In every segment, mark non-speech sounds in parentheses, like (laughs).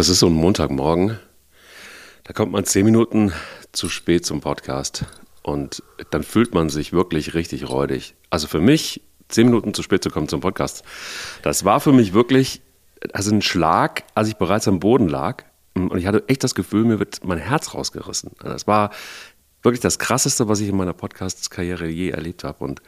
Das ist so ein Montagmorgen. Da kommt man zehn Minuten zu spät zum Podcast und dann fühlt man sich wirklich richtig räudig. Also für mich, zehn Minuten zu spät zu kommen zum Podcast, das war für mich wirklich also ein Schlag, als ich bereits am Boden lag. Und ich hatte echt das Gefühl, mir wird mein Herz rausgerissen. Das war wirklich das Krasseste, was ich in meiner Podcast-Karriere je erlebt habe. Und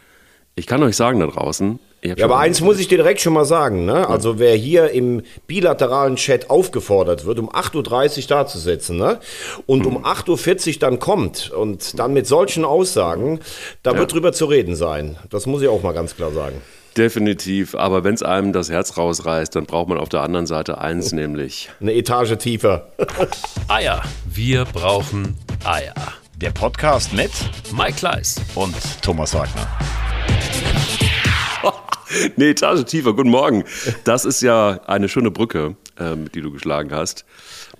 ich kann euch sagen da draußen. Ja, aber eins muss ich dir direkt schon mal sagen. Ne? Also wer hier im bilateralen Chat aufgefordert wird, um 8.30 Uhr da zu sitzen ne? und um 8.40 Uhr dann kommt und dann mit solchen Aussagen, da ja. wird drüber zu reden sein. Das muss ich auch mal ganz klar sagen. Definitiv, aber wenn es einem das Herz rausreißt, dann braucht man auf der anderen Seite eins, (laughs) nämlich eine Etage tiefer. (laughs) Eier. Wir brauchen Eier. Der Podcast mit Mike Kleiss und Thomas Wagner. (laughs) Eine Etage tiefer, guten Morgen. Das ist ja eine schöne Brücke, ähm, die du geschlagen hast,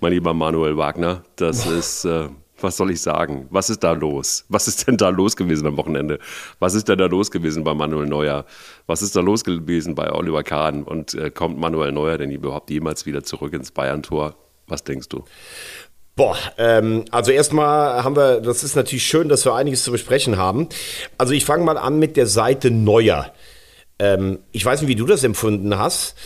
mein lieber Manuel Wagner. Das (laughs) ist, äh, was soll ich sagen? Was ist da los? Was ist denn da los gewesen am Wochenende? Was ist denn da los gewesen bei Manuel Neuer? Was ist da los gewesen bei Oliver Kahn? Und äh, kommt Manuel Neuer denn überhaupt jemals wieder zurück ins Bayern-Tor? Was denkst du? Boah, ähm, also erstmal haben wir, das ist natürlich schön, dass wir einiges zu besprechen haben. Also ich fange mal an mit der Seite Neuer. Ähm, ich weiß nicht, wie du das empfunden hast.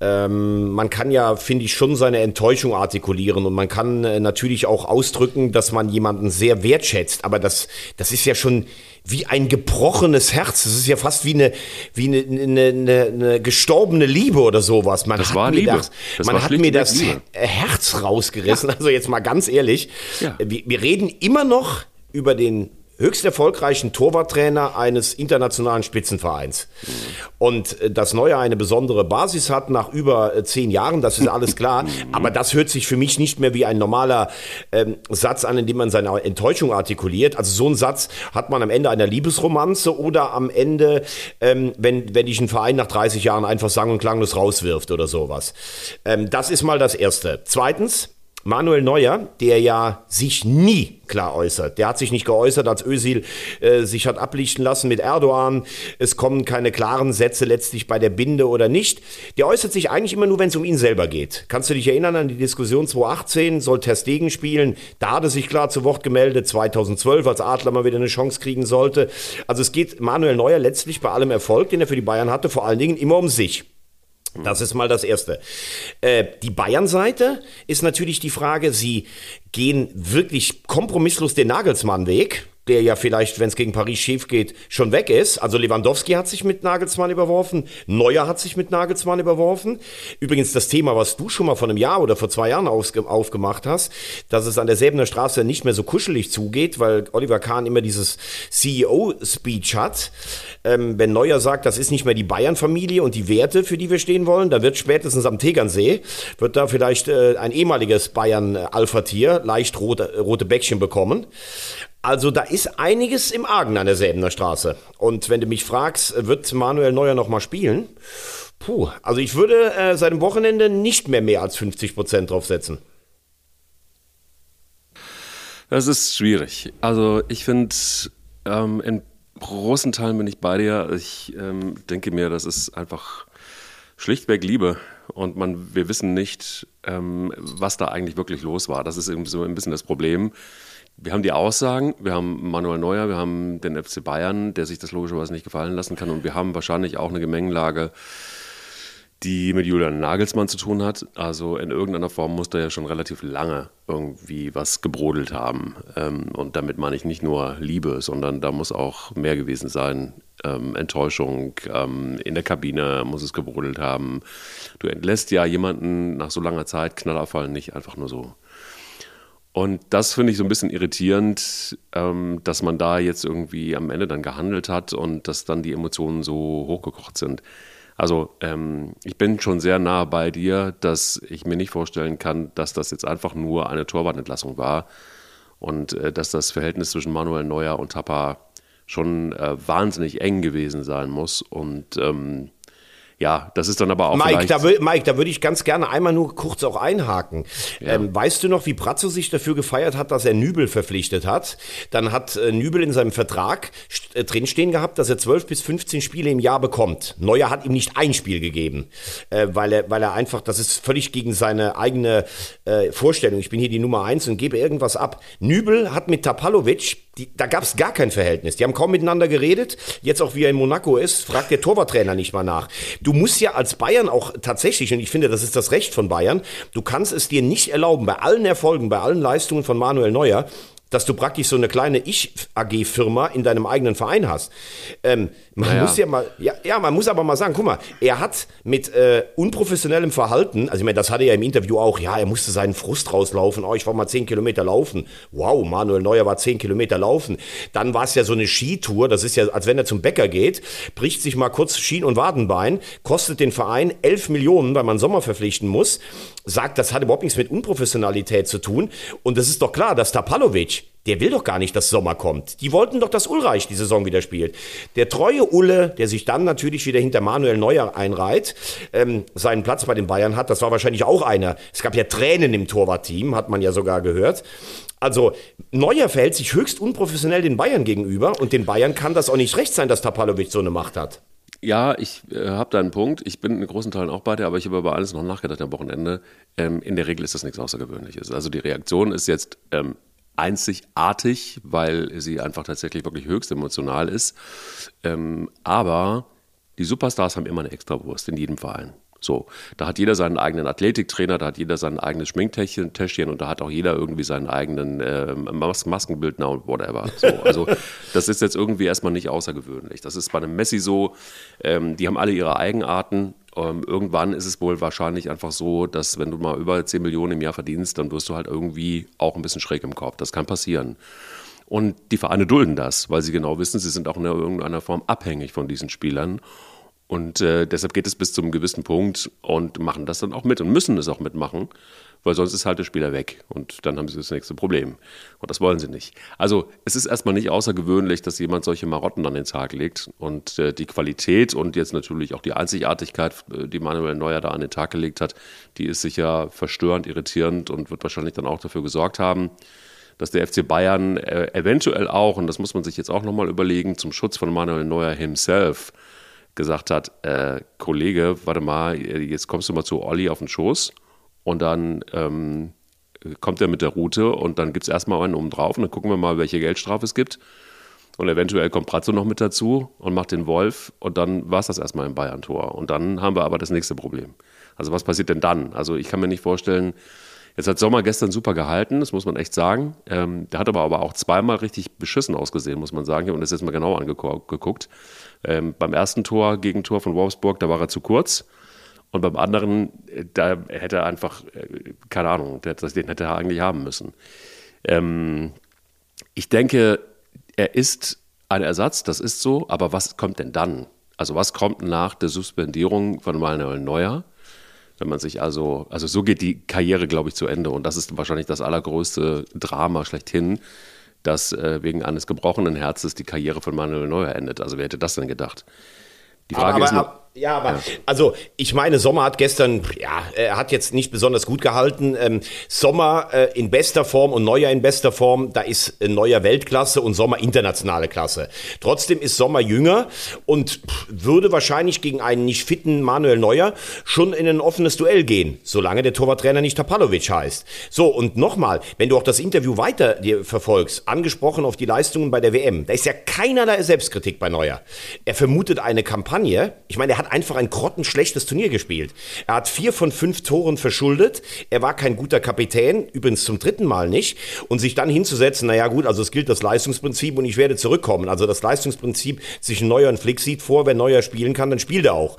Ähm, man kann ja, finde ich, schon seine Enttäuschung artikulieren und man kann äh, natürlich auch ausdrücken, dass man jemanden sehr wertschätzt. Aber das, das ist ja schon wie ein gebrochenes Herz. Das ist ja fast wie eine, wie eine, eine, eine, eine gestorbene Liebe oder sowas. Man das hat war mir Liebe. Das, das man hat mir das Liebe. Herz rausgerissen. Also jetzt mal ganz ehrlich. Ja. Wir, wir reden immer noch über den höchst erfolgreichen Torwarttrainer eines internationalen Spitzenvereins. Mhm. Und äh, dass Neuer eine besondere Basis hat nach über äh, zehn Jahren, das ist alles klar. (laughs) Mhm. Aber das hört sich für mich nicht mehr wie ein normaler ähm, Satz an, in dem man seine Enttäuschung artikuliert. Also so ein Satz hat man am Ende einer Liebesromanze oder am Ende, ähm, wenn, wenn dich ein Verein nach 30 Jahren einfach sang- und klanglos rauswirft oder sowas. Ähm, das ist mal das Erste. Zweitens, Manuel Neuer, der ja sich nie klar äußert. Der hat sich nicht geäußert, als Özil äh, sich hat ablichten lassen mit Erdogan. Es kommen keine klaren Sätze letztlich bei der Binde oder nicht. Der äußert sich eigentlich immer nur, wenn es um ihn selber geht. Kannst du dich erinnern an die Diskussion 2018? Soll Ter Stegen spielen? Da hat er sich klar zu Wort gemeldet. 2012, als Adler mal wieder eine Chance kriegen sollte. Also es geht Manuel Neuer letztlich bei allem Erfolg, den er für die Bayern hatte, vor allen Dingen immer um sich. Das ist mal das Erste. Äh, die Bayern-Seite ist natürlich die Frage, sie gehen wirklich kompromisslos den Nagelsmann-Weg der ja vielleicht, wenn es gegen Paris schief geht, schon weg ist. Also Lewandowski hat sich mit Nagelsmann überworfen, Neuer hat sich mit Nagelsmann überworfen. Übrigens das Thema, was du schon mal vor einem Jahr oder vor zwei Jahren aufgemacht hast, dass es an der Säbener Straße nicht mehr so kuschelig zugeht, weil Oliver Kahn immer dieses CEO-Speech hat. Ähm, wenn Neuer sagt, das ist nicht mehr die Bayern-Familie und die Werte, für die wir stehen wollen, da wird spätestens am Tegernsee, wird da vielleicht äh, ein ehemaliges Bayern-Alpha-Tier leicht rote, rote Bäckchen bekommen. Also da ist einiges im Argen an der Säbener Straße. Und wenn du mich fragst, wird Manuel Neuer noch mal spielen? Puh, also ich würde äh, seit dem Wochenende nicht mehr mehr als 50 Prozent draufsetzen. Das ist schwierig. Also ich finde, ähm, in großen Teilen bin ich bei dir. Ich ähm, denke mir, das ist einfach schlichtweg Liebe. Und man, wir wissen nicht, ähm, was da eigentlich wirklich los war. Das ist so ein bisschen das Problem wir haben die Aussagen, wir haben Manuel Neuer, wir haben den FC Bayern, der sich das logischerweise nicht gefallen lassen kann und wir haben wahrscheinlich auch eine Gemengelage, die mit Julian Nagelsmann zu tun hat. Also in irgendeiner Form muss da ja schon relativ lange irgendwie was gebrodelt haben. Ähm, und damit meine ich nicht nur Liebe, sondern da muss auch mehr gewesen sein. Ähm, Enttäuschung, ähm, in der Kabine muss es gebrodelt haben. Du entlässt ja jemanden nach so langer Zeit, Knallerfall, nicht einfach nur so. Und das finde ich so ein bisschen irritierend, ähm, dass man da jetzt irgendwie am Ende dann gehandelt hat und dass dann die Emotionen so hochgekocht sind. Also ähm, ich bin schon sehr nah bei dir, dass ich mir nicht vorstellen kann, dass das jetzt einfach nur eine Torwartentlassung war und äh, dass das Verhältnis zwischen Manuel Neuer und Tappa schon äh, wahnsinnig eng gewesen sein muss. Und ähm, Ja, das ist dann aber auch. Mike, da, Mike, da würde ich ganz gerne einmal nur kurz auch einhaken. Ja. Ähm, weißt du noch, wie Brazzo sich dafür gefeiert hat, dass er Nübel verpflichtet hat? Dann hat äh, Nübel in seinem Vertrag äh, drinstehen gehabt, dass er 12 bis 15 Spiele im Jahr bekommt. Neuer hat ihm nicht ein Spiel gegeben, äh, weil, er, weil er einfach, das ist völlig gegen seine eigene äh, Vorstellung. Ich bin hier die Nummer eins und gebe irgendwas ab. Nübel hat mit Tapalovic die, da gab es gar kein Verhältnis. Die haben kaum miteinander geredet. Jetzt auch wie er in Monaco ist, fragt der Torwarttrainer nicht mal nach. Du musst ja als Bayern auch tatsächlich, und ich finde, das ist das Recht von Bayern, du kannst es dir nicht erlauben, bei allen Erfolgen, bei allen Leistungen von Manuel Neuer, dass du praktisch so eine kleine Ich-AG-Firma in deinem eigenen Verein hast. Ähm, man naja. muss ja mal, ja, ja, man muss aber mal sagen, guck mal, er hat mit äh, unprofessionellem Verhalten, also ich meine, das hatte er im Interview auch, ja, er musste seinen Frust rauslaufen, oh, ich war mal zehn Kilometer laufen. Wow, Manuel Neuer war zehn Kilometer laufen. Dann war es ja so eine Skitour, das ist ja, als wenn er zum Bäcker geht, bricht sich mal kurz Schien- und Wadenbein, kostet den Verein elf Millionen, weil man Sommer verpflichten muss, sagt, das hat überhaupt nichts mit Unprofessionalität zu tun. Und das ist doch klar, dass Tapalovic, der will doch gar nicht, dass Sommer kommt. Die wollten doch, dass Ulreich die Saison wieder spielt. Der treue Ulle, der sich dann natürlich wieder hinter Manuel Neuer einreiht, ähm, seinen Platz bei den Bayern hat, das war wahrscheinlich auch einer. Es gab ja Tränen im Torwartteam, hat man ja sogar gehört. Also Neuer verhält sich höchst unprofessionell den Bayern gegenüber und den Bayern kann das auch nicht recht sein, dass Tapalovic so eine Macht hat. Ja, ich äh, habe da einen Punkt. Ich bin in großen Teilen auch bei dir, aber ich habe über alles noch nachgedacht am Wochenende. Ähm, in der Regel ist das nichts Außergewöhnliches. Also die Reaktion ist jetzt ähm, einzigartig, weil sie einfach tatsächlich wirklich höchst emotional ist. Ähm, aber die Superstars haben immer eine Extrawurst in jedem Verein. So, da hat jeder seinen eigenen Athletiktrainer, da hat jeder sein eigenes Schminktäschchen und da hat auch jeder irgendwie seinen eigenen äh, Mas Maskenbildner und whatever. So, also (laughs) das ist jetzt irgendwie erstmal nicht außergewöhnlich. Das ist bei einem Messi so, ähm, die haben alle ihre Eigenarten. Ähm, irgendwann ist es wohl wahrscheinlich einfach so, dass wenn du mal über 10 Millionen im Jahr verdienst, dann wirst du halt irgendwie auch ein bisschen schräg im Kopf. Das kann passieren. Und die Vereine dulden das, weil sie genau wissen, sie sind auch in irgendeiner Form abhängig von diesen Spielern. Und äh, deshalb geht es bis zu einem gewissen Punkt und machen das dann auch mit und müssen es auch mitmachen, weil sonst ist halt der Spieler weg und dann haben sie das nächste Problem. Und das wollen sie nicht. Also es ist erstmal nicht außergewöhnlich, dass jemand solche Marotten an den Tag legt und äh, die Qualität und jetzt natürlich auch die Einzigartigkeit, äh, die Manuel Neuer da an den Tag gelegt hat, die ist sicher verstörend, irritierend und wird wahrscheinlich dann auch dafür gesorgt haben, dass der FC Bayern äh, eventuell auch, und das muss man sich jetzt auch nochmal überlegen, zum Schutz von Manuel Neuer himself gesagt hat, äh, Kollege, warte mal, jetzt kommst du mal zu Olli auf den Schoß und dann ähm, kommt er mit der Route und dann gibt es erstmal einen oben drauf und dann gucken wir mal, welche Geldstrafe es gibt. Und eventuell kommt Pratzo noch mit dazu und macht den Wolf und dann war es das erstmal im Bayern-Tor. Und dann haben wir aber das nächste Problem. Also was passiert denn dann? Also ich kann mir nicht vorstellen, jetzt hat Sommer gestern super gehalten, das muss man echt sagen. Ähm, der hat aber, aber auch zweimal richtig beschissen ausgesehen, muss man sagen. Ich habe das jetzt mal genau angeguckt. Ähm, beim ersten Tor, Gegentor von Wolfsburg, da war er zu kurz. Und beim anderen, äh, da hätte er einfach, äh, keine Ahnung, den hätte er eigentlich haben müssen. Ähm, ich denke, er ist ein Ersatz, das ist so, aber was kommt denn dann? Also was kommt nach der Suspendierung von Manuel Neuer? Wenn man sich also, also so geht die Karriere, glaube ich, zu Ende. Und das ist wahrscheinlich das allergrößte Drama schlechthin, dass äh, wegen eines gebrochenen Herzens die Karriere von Manuel Neuer endet. Also wer hätte das denn gedacht? Die Frage aber, ist nur, ja, aber also ich meine, Sommer hat gestern, ja, er hat jetzt nicht besonders gut gehalten. Ähm, Sommer äh, in bester Form und Neuer in bester Form, da ist äh, Neuer Weltklasse und Sommer internationale Klasse. Trotzdem ist Sommer jünger und pff, würde wahrscheinlich gegen einen nicht fitten Manuel Neuer schon in ein offenes Duell gehen, solange der Torwarttrainer nicht Tapalovic heißt. So, und nochmal, wenn du auch das Interview weiter dir verfolgst, angesprochen auf die Leistungen bei der WM, da ist ja keinerlei Selbstkritik bei Neuer. Er vermutet eine Kampagne, ich meine, er hat hat einfach ein grottenschlechtes Turnier gespielt. Er hat vier von fünf Toren verschuldet. Er war kein guter Kapitän, übrigens zum dritten Mal nicht. Und sich dann hinzusetzen, naja gut, also es gilt das Leistungsprinzip und ich werde zurückkommen. Also das Leistungsprinzip zwischen Neuer und Flick sieht vor, wenn Neuer spielen kann, dann spielt er auch.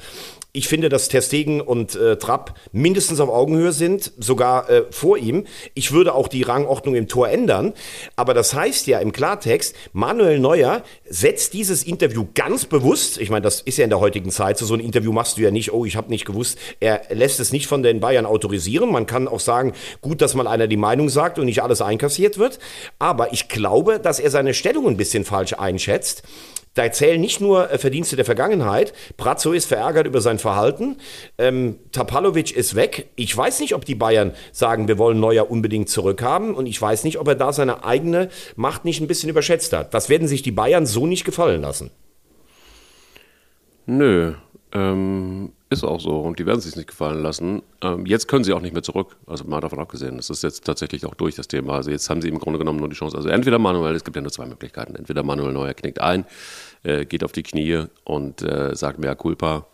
Ich finde, dass Terstegen und äh, Trapp mindestens auf Augenhöhe sind, sogar äh, vor ihm. Ich würde auch die Rangordnung im Tor ändern. Aber das heißt ja im Klartext, Manuel Neuer setzt dieses Interview ganz bewusst, ich meine, das ist ja in der heutigen Zeit, so, so ein Interview machst du ja nicht, oh, ich habe nicht gewusst, er lässt es nicht von den Bayern autorisieren. Man kann auch sagen, gut, dass mal einer die Meinung sagt und nicht alles einkassiert wird. Aber ich glaube, dass er seine Stellung ein bisschen falsch einschätzt. Da zählen nicht nur äh, Verdienste der Vergangenheit. Brazzo ist verärgert über sein Verhalten. Ähm, Tapalovic ist weg. Ich weiß nicht, ob die Bayern sagen, wir wollen Neuer unbedingt zurückhaben. Und ich weiß nicht, ob er da seine eigene Macht nicht ein bisschen überschätzt hat. Das werden sich die Bayern so nicht gefallen lassen. Nö, ähm, ist auch so und die werden sich nicht gefallen lassen. Ähm, jetzt können sie auch nicht mehr zurück, also mal davon abgesehen. Das ist jetzt tatsächlich auch durch das Thema. Also jetzt haben sie im Grunde genommen nur die Chance. Also entweder Manuel, es gibt ja nur zwei Möglichkeiten. Entweder Manuel Neuer knickt ein, äh, geht auf die Knie und äh, sagt mehr Culpa.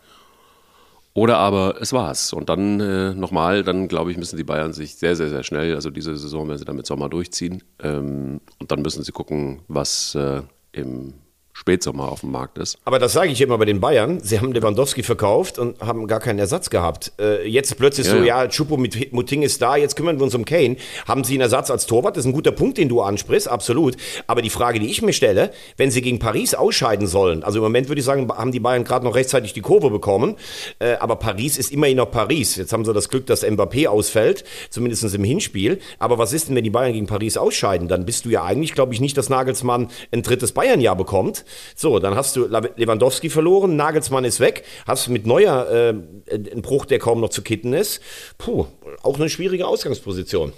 Oder aber es war's. Und dann äh, nochmal, dann glaube ich, müssen die Bayern sich sehr, sehr, sehr schnell, also diese Saison werden sie dann mit Sommer durchziehen. Ähm, und dann müssen sie gucken, was äh, im Spätsommer auf dem Markt ist. Aber das sage ich immer bei den Bayern. Sie haben Lewandowski verkauft und haben gar keinen Ersatz gehabt. Äh, jetzt plötzlich ja, so, ja, Chupo mit Muting ist da, jetzt kümmern wir uns um Kane. Haben Sie einen Ersatz als Torwart? Das ist ein guter Punkt, den du ansprichst, absolut. Aber die Frage, die ich mir stelle, wenn sie gegen Paris ausscheiden sollen, also im Moment würde ich sagen, haben die Bayern gerade noch rechtzeitig die Kurve bekommen, äh, aber Paris ist immerhin noch Paris. Jetzt haben sie das Glück, dass Mbappé ausfällt, zumindest im Hinspiel. Aber was ist denn, wenn die Bayern gegen Paris ausscheiden? Dann bist du ja eigentlich, glaube ich, nicht, dass Nagelsmann ein drittes Bayernjahr bekommt so, dann hast du Lewandowski verloren, Nagelsmann ist weg, hast mit Neuer äh, einen Bruch, der kaum noch zu kitten ist. Puh, auch eine schwierige Ausgangsposition.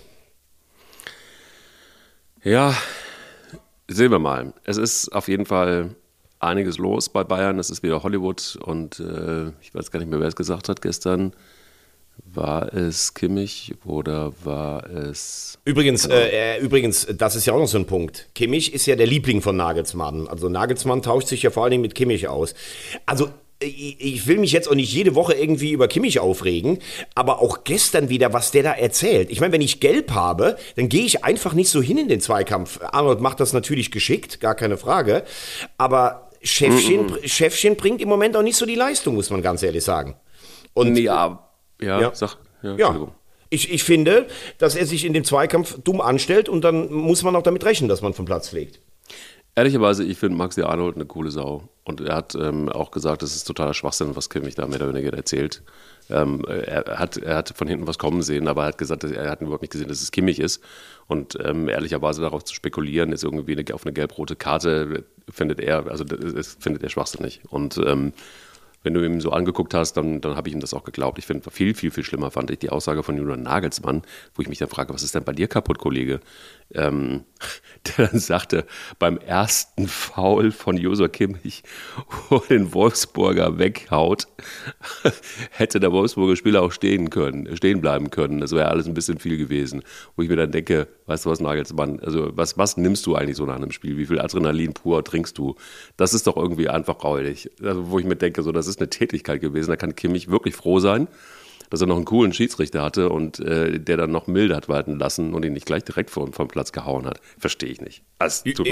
Ja, sehen wir mal. Es ist auf jeden Fall einiges los bei Bayern. Es ist wieder Hollywood und äh, ich weiß gar nicht mehr, wer es gesagt hat gestern. War es Kimmich oder war es. Übrigens, genau. äh, übrigens, das ist ja auch noch so ein Punkt. Kimmich ist ja der Liebling von Nagelsmann. Also Nagelsmann tauscht sich ja vor allen Dingen mit Kimmich aus. Also ich will mich jetzt auch nicht jede Woche irgendwie über Kimmich aufregen, aber auch gestern wieder, was der da erzählt. Ich meine, wenn ich gelb habe, dann gehe ich einfach nicht so hin in den Zweikampf. Arnold macht das natürlich geschickt, gar keine Frage. Aber Chefchen, mm -mm. Chefchen bringt im Moment auch nicht so die Leistung, muss man ganz ehrlich sagen. Und ja, ja, ja. sag. Ja, ja. Ich, ich finde, dass er sich in dem Zweikampf dumm anstellt und dann muss man auch damit rechnen, dass man vom Platz fliegt. Ehrlicherweise, ich finde Maxi Arnold eine coole Sau. Und er hat ähm, auch gesagt, es ist totaler Schwachsinn, was Kimmich da mehr oder weniger erzählt. Ähm, er, hat, er hat von hinten was kommen sehen, aber er hat gesagt, er hat überhaupt nicht gesehen, dass es Kimmich ist. Und ähm, ehrlicherweise darauf zu spekulieren, ist irgendwie eine, auf eine gelb-rote Karte, findet er, also das findet er schwachsinnig. Und ähm, wenn du ihm so angeguckt hast, dann, dann habe ich ihm das auch geglaubt. Ich finde, viel, viel, viel schlimmer fand ich die Aussage von Julian Nagelsmann, wo ich mich dann frage, was ist denn bei dir kaputt, Kollege? Ähm, (laughs) der dann sagte, beim ersten Foul von Josua Kimmich, (laughs) wo den Wolfsburger weghaut, (laughs) hätte der Wolfsburger Spieler auch stehen können, stehen bleiben können. Das wäre alles ein bisschen viel gewesen. Wo ich mir dann denke, weißt du was, Nagelsmann, also was, was nimmst du eigentlich so nach einem Spiel? Wie viel Adrenalin pur trinkst du? Das ist doch irgendwie einfach räudig. Also, wo ich mir denke, so, das ist eine Tätigkeit gewesen, da kann Kimmich wirklich froh sein dass er noch einen coolen Schiedsrichter hatte und äh, der dann noch milde hat walten lassen und ihn nicht gleich direkt vom, vom Platz gehauen hat. Verstehe ich nicht.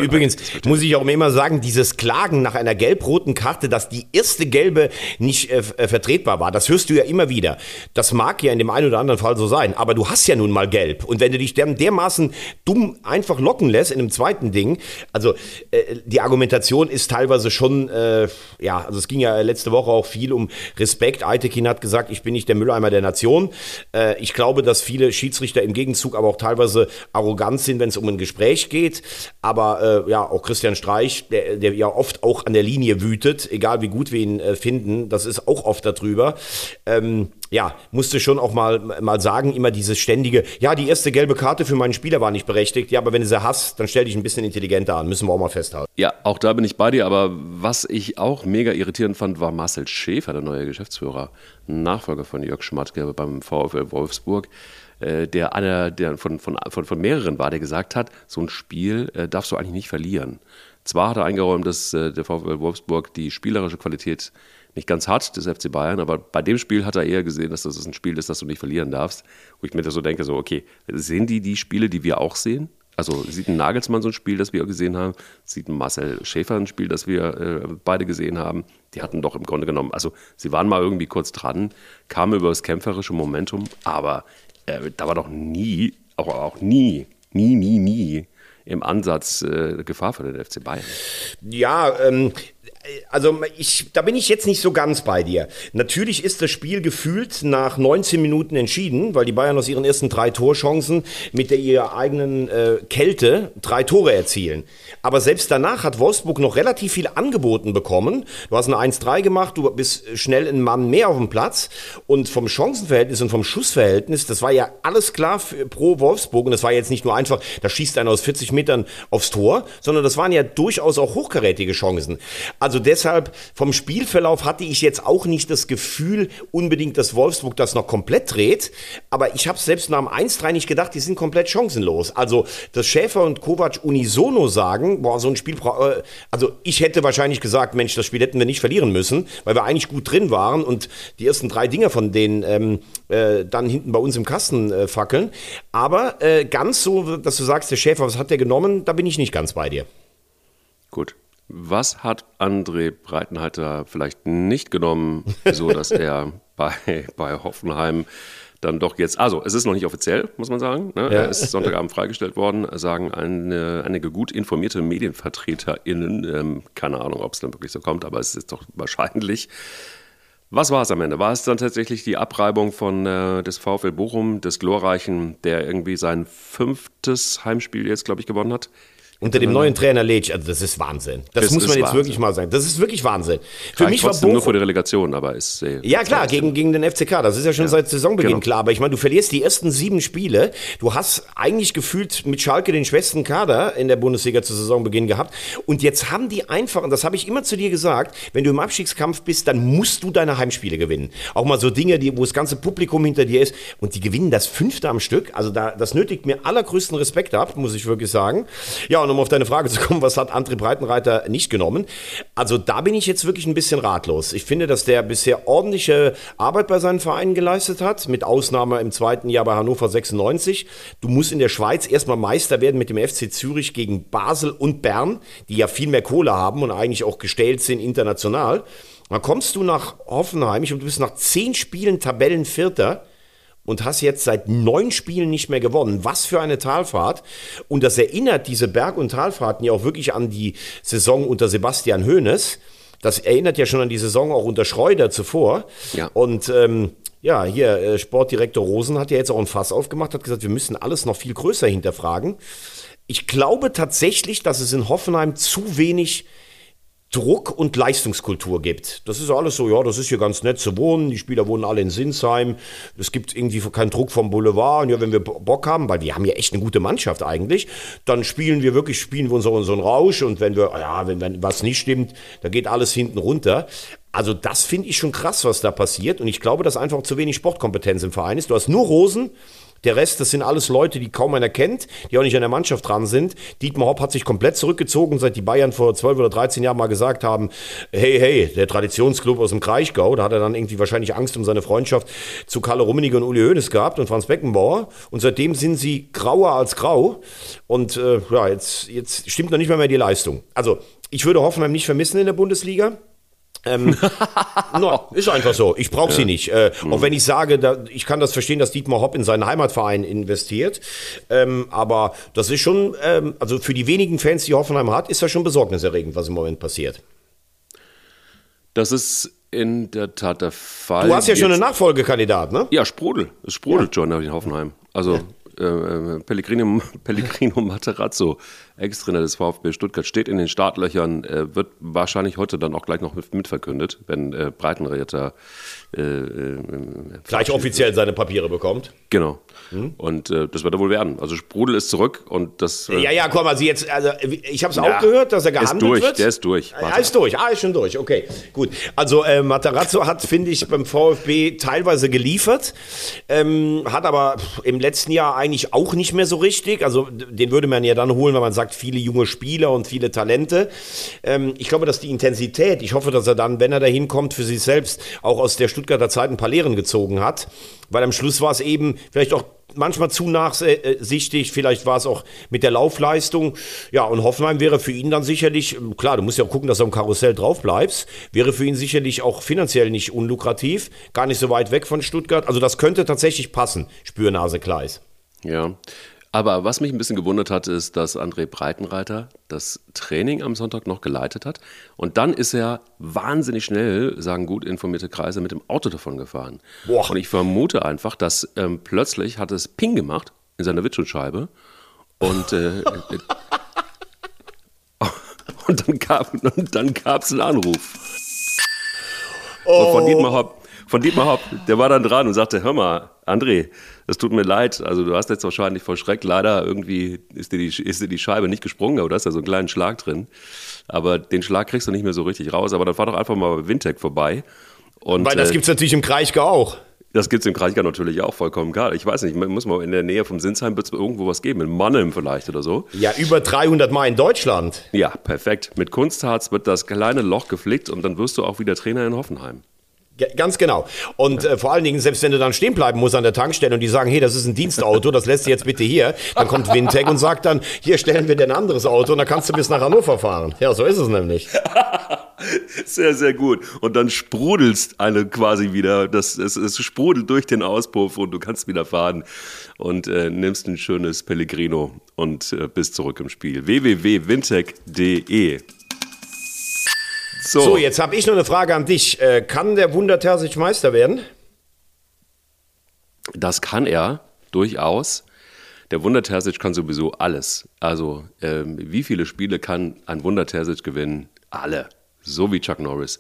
Übrigens muss ich auch immer sagen, dieses Klagen nach einer gelb-roten Karte, dass die erste gelbe nicht äh, äh, vertretbar war, das hörst du ja immer wieder. Das mag ja in dem einen oder anderen Fall so sein, aber du hast ja nun mal gelb. Und wenn du dich dermaßen dumm einfach locken lässt in einem zweiten Ding, also äh, die Argumentation ist teilweise schon, äh, ja, also es ging ja letzte Woche auch viel um Respekt. Eitekin hat gesagt, ich bin nicht der Mülleimer der Nation. Äh, ich glaube, dass viele Schiedsrichter im Gegenzug aber auch teilweise arrogant sind, wenn es um ein Gespräch geht. Aber äh, ja, auch Christian Streich, der, der ja oft auch an der Linie wütet, egal wie gut wir ihn äh, finden, das ist auch oft darüber. Ähm, ja, musste schon auch mal, mal sagen, immer dieses ständige, ja, die erste gelbe Karte für meinen Spieler war nicht berechtigt. Ja, aber wenn du sie hast, dann stell dich ein bisschen intelligenter an. Müssen wir auch mal festhalten. Ja, auch da bin ich bei dir. Aber was ich auch mega irritierend fand, war Marcel Schäfer, der neue Geschäftsführer, Nachfolger von Jörg Schmatke beim VfL Wolfsburg äh, der einer der von, von, von, von mehreren war, der gesagt hat, so ein Spiel äh, darfst du eigentlich nicht verlieren. Zwar hat er eingeräumt, dass äh, der VfL Wolfsburg die spielerische Qualität nicht ganz hart des FC Bayern, aber bei dem Spiel hat er eher gesehen, dass das ein Spiel ist, das du nicht verlieren darfst. Wo ich mir so denke, so, okay, sehen die die Spiele, die wir auch sehen? Also sieht ein Nagelsmann so ein Spiel, das wir gesehen haben, sieht ein Marcel Schäfer ein Spiel, das wir äh, beide gesehen haben. Die hatten doch im Grunde genommen, also sie waren mal irgendwie kurz dran, kamen über das kämpferische Momentum, aber äh, da war doch nie, auch, auch nie, nie, nie, nie im Ansatz äh, Gefahr für den FC Bayern. Ja, ähm, also ich, da bin ich jetzt nicht so ganz bei dir. Natürlich ist das Spiel gefühlt nach 19 Minuten entschieden, weil die Bayern aus ihren ersten drei Torchancen mit der ihrer eigenen äh, Kälte drei Tore erzielen. Aber selbst danach hat Wolfsburg noch relativ viel angeboten bekommen. Du hast ein 1-3 gemacht, du bist schnell ein Mann mehr auf dem Platz und vom Chancenverhältnis und vom Schussverhältnis, das war ja alles klar für, pro Wolfsburg und das war jetzt nicht nur einfach, da schießt einer aus 40 Metern aufs Tor, sondern das waren ja durchaus auch hochkarätige Chancen. Also deshalb vom Spielverlauf hatte ich jetzt auch nicht das Gefühl unbedingt, dass Wolfsburg das noch komplett dreht. Aber ich habe selbst nach dem 1-3 nicht gedacht, die sind komplett chancenlos. Also, dass Schäfer und Kovac unisono sagen, boah, so ein Spiel, äh, also ich hätte wahrscheinlich gesagt, Mensch, das Spiel hätten wir nicht verlieren müssen, weil wir eigentlich gut drin waren und die ersten drei Dinger von denen ähm, äh, dann hinten bei uns im Kasten äh, fackeln. Aber äh, ganz so, dass du sagst, der Schäfer, was hat der genommen, da bin ich nicht ganz bei dir. Gut. Was hat André Breitenhalter vielleicht nicht genommen, (laughs) so dass er bei, bei Hoffenheim dann doch jetzt, also es ist noch nicht offiziell, muss man sagen. Ne? Ja. Er ist Sonntagabend freigestellt worden, sagen eine, einige gut informierte MedienvertreterInnen. Ähm, keine Ahnung, ob es dann wirklich so kommt, aber es ist doch wahrscheinlich. Was war es am Ende? War es dann tatsächlich die Abreibung von äh, des VfL Bochum, des Glorreichen, der irgendwie sein fünftes Heimspiel jetzt, glaube ich, gewonnen hat? Unter dem neuen Trainer Letsch, also das ist Wahnsinn. Das, das muss man jetzt Wahnsinn. wirklich mal sagen. Das ist wirklich Wahnsinn. Für mich war Bochum nur vor der Relegation, aber ist äh, Ja klar, gegen, gegen den FCK. Das ist ja schon ja. seit Saisonbeginn genau. klar. Aber ich meine, du verlierst die ersten sieben Spiele. Du hast eigentlich gefühlt mit Schalke den schwächsten Kader in der Bundesliga zu Saisonbeginn gehabt. Und jetzt haben die einfach, und das habe ich immer zu dir gesagt, wenn du im Abstiegskampf bist, dann musst du deine Heimspiele gewinnen. Auch mal so Dinge, die, wo das ganze Publikum hinter dir ist. Und die gewinnen das fünfte am Stück. Also da, das nötigt mir allergrößten Respekt ab, muss ich wirklich sagen. Ja, und um auf deine Frage zu kommen, was hat André Breitenreiter nicht genommen? Also da bin ich jetzt wirklich ein bisschen ratlos. Ich finde, dass der bisher ordentliche Arbeit bei seinen Vereinen geleistet hat, mit Ausnahme im zweiten Jahr bei Hannover 96. Du musst in der Schweiz erstmal Meister werden mit dem FC Zürich gegen Basel und Bern, die ja viel mehr Kohle haben und eigentlich auch gestellt sind international. Dann kommst du nach Hoffenheim, ich und du bist nach zehn Spielen Tabellenvierter und hast jetzt seit neun Spielen nicht mehr gewonnen. Was für eine Talfahrt. Und das erinnert diese Berg- und Talfahrten ja auch wirklich an die Saison unter Sebastian Hoeneß. Das erinnert ja schon an die Saison auch unter Schreuder zuvor. Ja. Und ähm, ja, hier, äh, Sportdirektor Rosen hat ja jetzt auch ein Fass aufgemacht, hat gesagt, wir müssen alles noch viel größer hinterfragen. Ich glaube tatsächlich, dass es in Hoffenheim zu wenig Druck und Leistungskultur gibt. Das ist alles so, ja, das ist hier ganz nett zu wohnen. Die Spieler wohnen alle in Sinsheim. Es gibt irgendwie keinen Druck vom Boulevard. Und ja, wenn wir Bock haben, weil wir haben ja echt eine gute Mannschaft eigentlich, dann spielen wir wirklich, spielen wir unseren, unseren Rausch. Und wenn wir, ja, wenn, wenn was nicht stimmt, dann geht alles hinten runter. Also das finde ich schon krass, was da passiert. Und ich glaube, dass einfach zu wenig Sportkompetenz im Verein ist. Du hast nur Rosen, der Rest, das sind alles Leute, die kaum einer kennt, die auch nicht an der Mannschaft dran sind. Dietmar Hopp hat sich komplett zurückgezogen, seit die Bayern vor 12 oder 13 Jahren mal gesagt haben, hey, hey, der Traditionsclub aus dem Kraichgau, da hat er dann irgendwie wahrscheinlich Angst um seine Freundschaft zu Kalle Rummenigge und Uli Hoeneß gehabt und Franz Beckenbauer. Und seitdem sind sie grauer als grau. Und äh, ja, jetzt, jetzt stimmt noch nicht mal mehr die Leistung. Also, ich würde Hoffenheim nicht vermissen in der Bundesliga. Ähm, (laughs) no, ist einfach so. Ich brauche ja. sie nicht. Äh, mhm. Auch wenn ich sage, da, ich kann das verstehen, dass Dietmar Hopp in seinen Heimatverein investiert. Ähm, aber das ist schon, ähm, also für die wenigen Fans, die Hoffenheim hat, ist das schon besorgniserregend, was im Moment passiert. Das ist in der Tat der Fall. Du hast ja schon einen Nachfolgekandidat, ne? Ja, Sprudel. Es sprudelt ja. schon in Hoffenheim. Also ja. Äh, Pellegrino, (laughs) Pellegrino Materazzo, Ex-Trainer des VfB Stuttgart, steht in den Startlöchern, äh, wird wahrscheinlich heute dann auch gleich noch mitverkündet, wenn äh, Breitenreiter äh, äh, gleich offiziell seine Papiere bekommt. Genau. Mhm. Und äh, das wird er wohl werden. Also Sprudel ist zurück und das. ja, ja, komm, also jetzt, also ich habe es auch gehört, dass er gehandelt ist durch, wird. Der ist durch. Er ist durch. Ah, ist schon durch. Okay, gut. Also äh, Materazzo hat, finde ich, beim VfB teilweise geliefert, ähm, hat aber im letzten Jahr eigentlich auch nicht mehr so richtig. Also den würde man ja dann holen, wenn man sagt, viele junge Spieler und viele Talente. Ähm, ich glaube, dass die Intensität, ich hoffe, dass er dann, wenn er da hinkommt, für sich selbst auch aus der Stuttgarter Zeit ein paar Lehren gezogen hat. Weil am Schluss war es eben vielleicht auch manchmal zu nachsichtig, vielleicht war es auch mit der Laufleistung. Ja, und Hoffenheim wäre für ihn dann sicherlich, klar, du musst ja gucken, dass du am Karussell drauf bleibst, wäre für ihn sicherlich auch finanziell nicht unlukrativ, gar nicht so weit weg von Stuttgart. Also das könnte tatsächlich passen, Spürnase Kleis. Ja. Aber was mich ein bisschen gewundert hat, ist, dass André Breitenreiter das Training am Sonntag noch geleitet hat. Und dann ist er wahnsinnig schnell, sagen gut informierte Kreise, mit dem Auto davon gefahren. Boah. Und ich vermute einfach, dass ähm, plötzlich hat es Ping gemacht in seiner Windschutzscheibe. Und, äh, (laughs) und dann gab und gab's einen Anruf. Oh. Von Dietmar Hopp von Dietmar Hopp, der war dann dran und sagte, hör mal, André, es tut mir leid, also du hast jetzt wahrscheinlich vor Schreck leider irgendwie ist dir, die, ist dir die Scheibe nicht gesprungen, aber da ist ja so einen kleinen Schlag drin. Aber den Schlag kriegst du nicht mehr so richtig raus, aber dann fahr doch einfach mal bei Wintec vorbei. Und, Weil das äh, gibt es natürlich im Kraichgau auch. Das gibt es im Kraichgau natürlich auch vollkommen klar. Ich weiß nicht, muss mal in der Nähe vom Sinsheim wird es irgendwo was geben, in Mannheim vielleicht oder so. Ja, über 300 Mal in Deutschland. Ja, perfekt. Mit Kunstharz wird das kleine Loch geflickt und dann wirst du auch wieder Trainer in Hoffenheim. Ganz genau. Und äh, vor allen Dingen, selbst wenn du dann stehen bleiben musst an der Tankstelle und die sagen, hey, das ist ein Dienstauto, das lässt du jetzt bitte hier, dann kommt Wintec und sagt dann, hier stellen wir dir ein anderes Auto und dann kannst du bis nach Hannover fahren. Ja, so ist es nämlich. (laughs) sehr, sehr gut. Und dann sprudelst eine quasi wieder, das, es, es sprudelt durch den Auspuff und du kannst wieder fahren und äh, nimmst ein schönes Pellegrino und äh, bist zurück im Spiel. www.wintec.de so, so jetzt habe ich noch eine Frage an dich. Äh, kann der Wunder Terzic Meister werden? Das kann er durchaus. Der Wunder Terzic kann sowieso alles. Also, ähm, wie viele Spiele kann ein Wunder Terzic gewinnen? Alle. So wie Chuck Norris.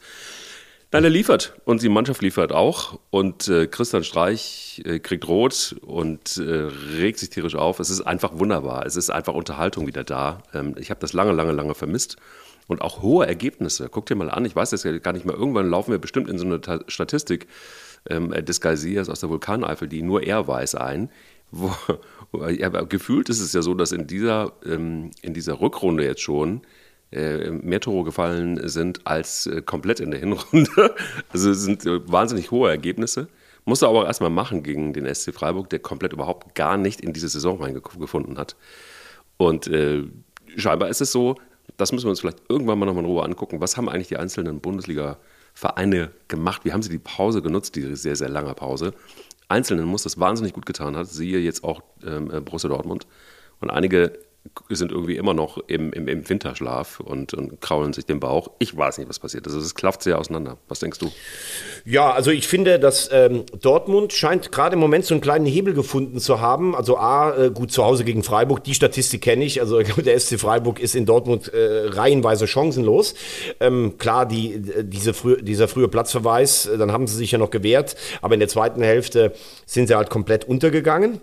Nein, er liefert und die Mannschaft liefert auch. Und äh, Christian Streich äh, kriegt rot und äh, regt sich tierisch auf. Es ist einfach wunderbar. Es ist einfach Unterhaltung wieder da. Ähm, ich habe das lange, lange, lange vermisst und auch hohe Ergebnisse. Guck dir mal an, ich weiß das ja gar nicht mehr, irgendwann laufen wir bestimmt in so eine Statistik ähm, des Geysers aus der Vulkaneifel, die nur er weiß, ein. (laughs) Wo, ja, gefühlt ist es ja so, dass in dieser, ähm, in dieser Rückrunde jetzt schon äh, mehr Tore gefallen sind als äh, komplett in der Hinrunde. (laughs) Also es sind äh, wahnsinnig hohe Ergebnisse. Muss er aber auch erstmal machen gegen den SC Freiburg, der komplett überhaupt gar nicht in diese Saison reingefunden hat. Und äh, scheinbar ist es so, das müssen wir uns vielleicht irgendwann mal nochmal in Ruhe angucken. Was haben eigentlich die einzelnen Bundesliga-Vereine gemacht? Wie haben sie die Pause genutzt, diese sehr, sehr lange Pause? Einzelnen muss das wahnsinnig gut getan haben. Siehe jetzt auch ähm, äh, Borussia Dortmund. Und einige sind irgendwie immer noch im, im, im Winterschlaf und, und, kraulen sich den Bauch. Ich weiß nicht, was passiert ist. Es klafft sehr auseinander. Was denkst du? Ja, also ich finde, dass ähm, Dortmund scheint gerade im Moment so einen kleinen Hebel gefunden zu haben. Also A, äh, gut zu Hause gegen Freiburg, die Statistik kenne ich. Also (laughs) der SC Freiburg ist in Dortmund äh, reihenweise chancenlos. Ähm, klar, die, diese frü dieser frühe Platzverweis, äh, dann haben sie sich ja noch gewehrt, aber in der zweiten Hälfte sind sie halt komplett untergegangen.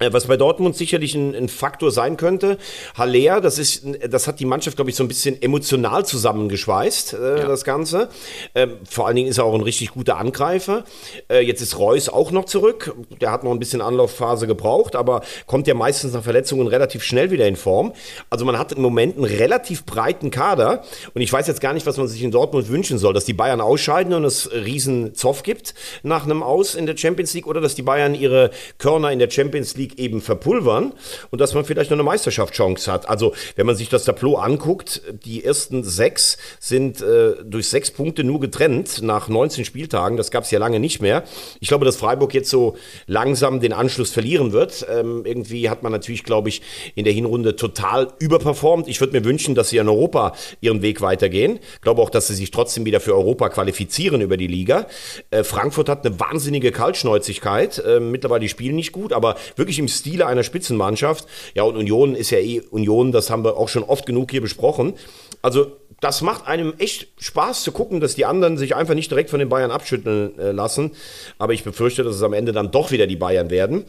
Äh, was bei Dortmund sicherlich ein, ein, Faktor sein könnte. Haller, das ist, das hat die Mannschaft, glaube ich, so ein bisschen emotional zusammengeschweißt, äh, ja. das Ganze. Ähm, vor allen Dingen ist er auch ein richtig guter Angreifer. Äh, jetzt ist Reus auch noch zurück. Der hat noch ein bisschen Anlaufphase gebraucht, aber kommt ja meistens nach Verletzungen relativ schnell wieder in Form. Also man hat im Moment einen relativ breiten Kader und ich weiß jetzt gar nicht, was man sich in Dortmund wünschen soll, dass die Bayern ausscheiden und es riesen Zoff gibt nach einem Aus in der Champions League oder dass die Bayern ihre Körner in der Champions League League eben verpulvern und dass man vielleicht noch eine Meisterschaftschance hat. Also wenn man sich das Tableau anguckt, die ersten sechs sind äh, durch sechs Punkte nur getrennt nach 19 Spieltagen. Das gab es ja lange nicht mehr. Ich glaube, dass Freiburg jetzt so langsam den Anschluss verlieren wird. Ähm, irgendwie hat man natürlich, glaube ich, in der Hinrunde total überperformt. Ich würde mir wünschen, dass sie in Europa ihren Weg weitergehen. Ich glaube auch, dass sie sich trotzdem wieder für Europa qualifizieren über die Liga. Äh, Frankfurt hat eine wahnsinnige Kaltschnäuzigkeit. Äh, mittlerweile die spielen nicht gut, aber wirklich wirklich im Stile einer Spitzenmannschaft. Ja, und Union ist ja eh Union, das haben wir auch schon oft genug hier besprochen. Also das macht einem echt Spaß zu gucken, dass die anderen sich einfach nicht direkt von den Bayern abschütteln äh, lassen. Aber ich befürchte, dass es am Ende dann doch wieder die Bayern werden.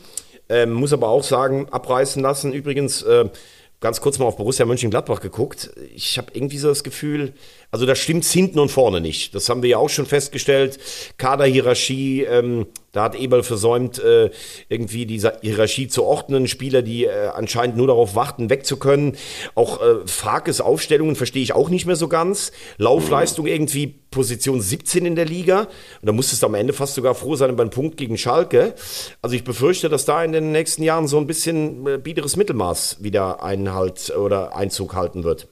Ähm, muss aber auch sagen, abreißen lassen. Übrigens, äh, ganz kurz mal auf Borussia Mönchengladbach geguckt. Ich habe irgendwie so das Gefühl, also da stimmt's hinten und vorne nicht. Das haben wir ja auch schon festgestellt. Kaderhierarchie, ähm, da hat Eberl versäumt, äh, irgendwie diese Hierarchie zu ordnen. Spieler, die äh, anscheinend nur darauf warten, wegzukönnen. Auch äh, Frakes Aufstellungen verstehe ich auch nicht mehr so ganz. Laufleistung irgendwie Position 17 in der Liga. Und da musstest du am Ende fast sogar froh sein beim Punkt gegen Schalke. Also ich befürchte, dass da in den nächsten Jahren so ein bisschen äh, biederes Mittelmaß wieder Einhalt oder Einzug halten wird.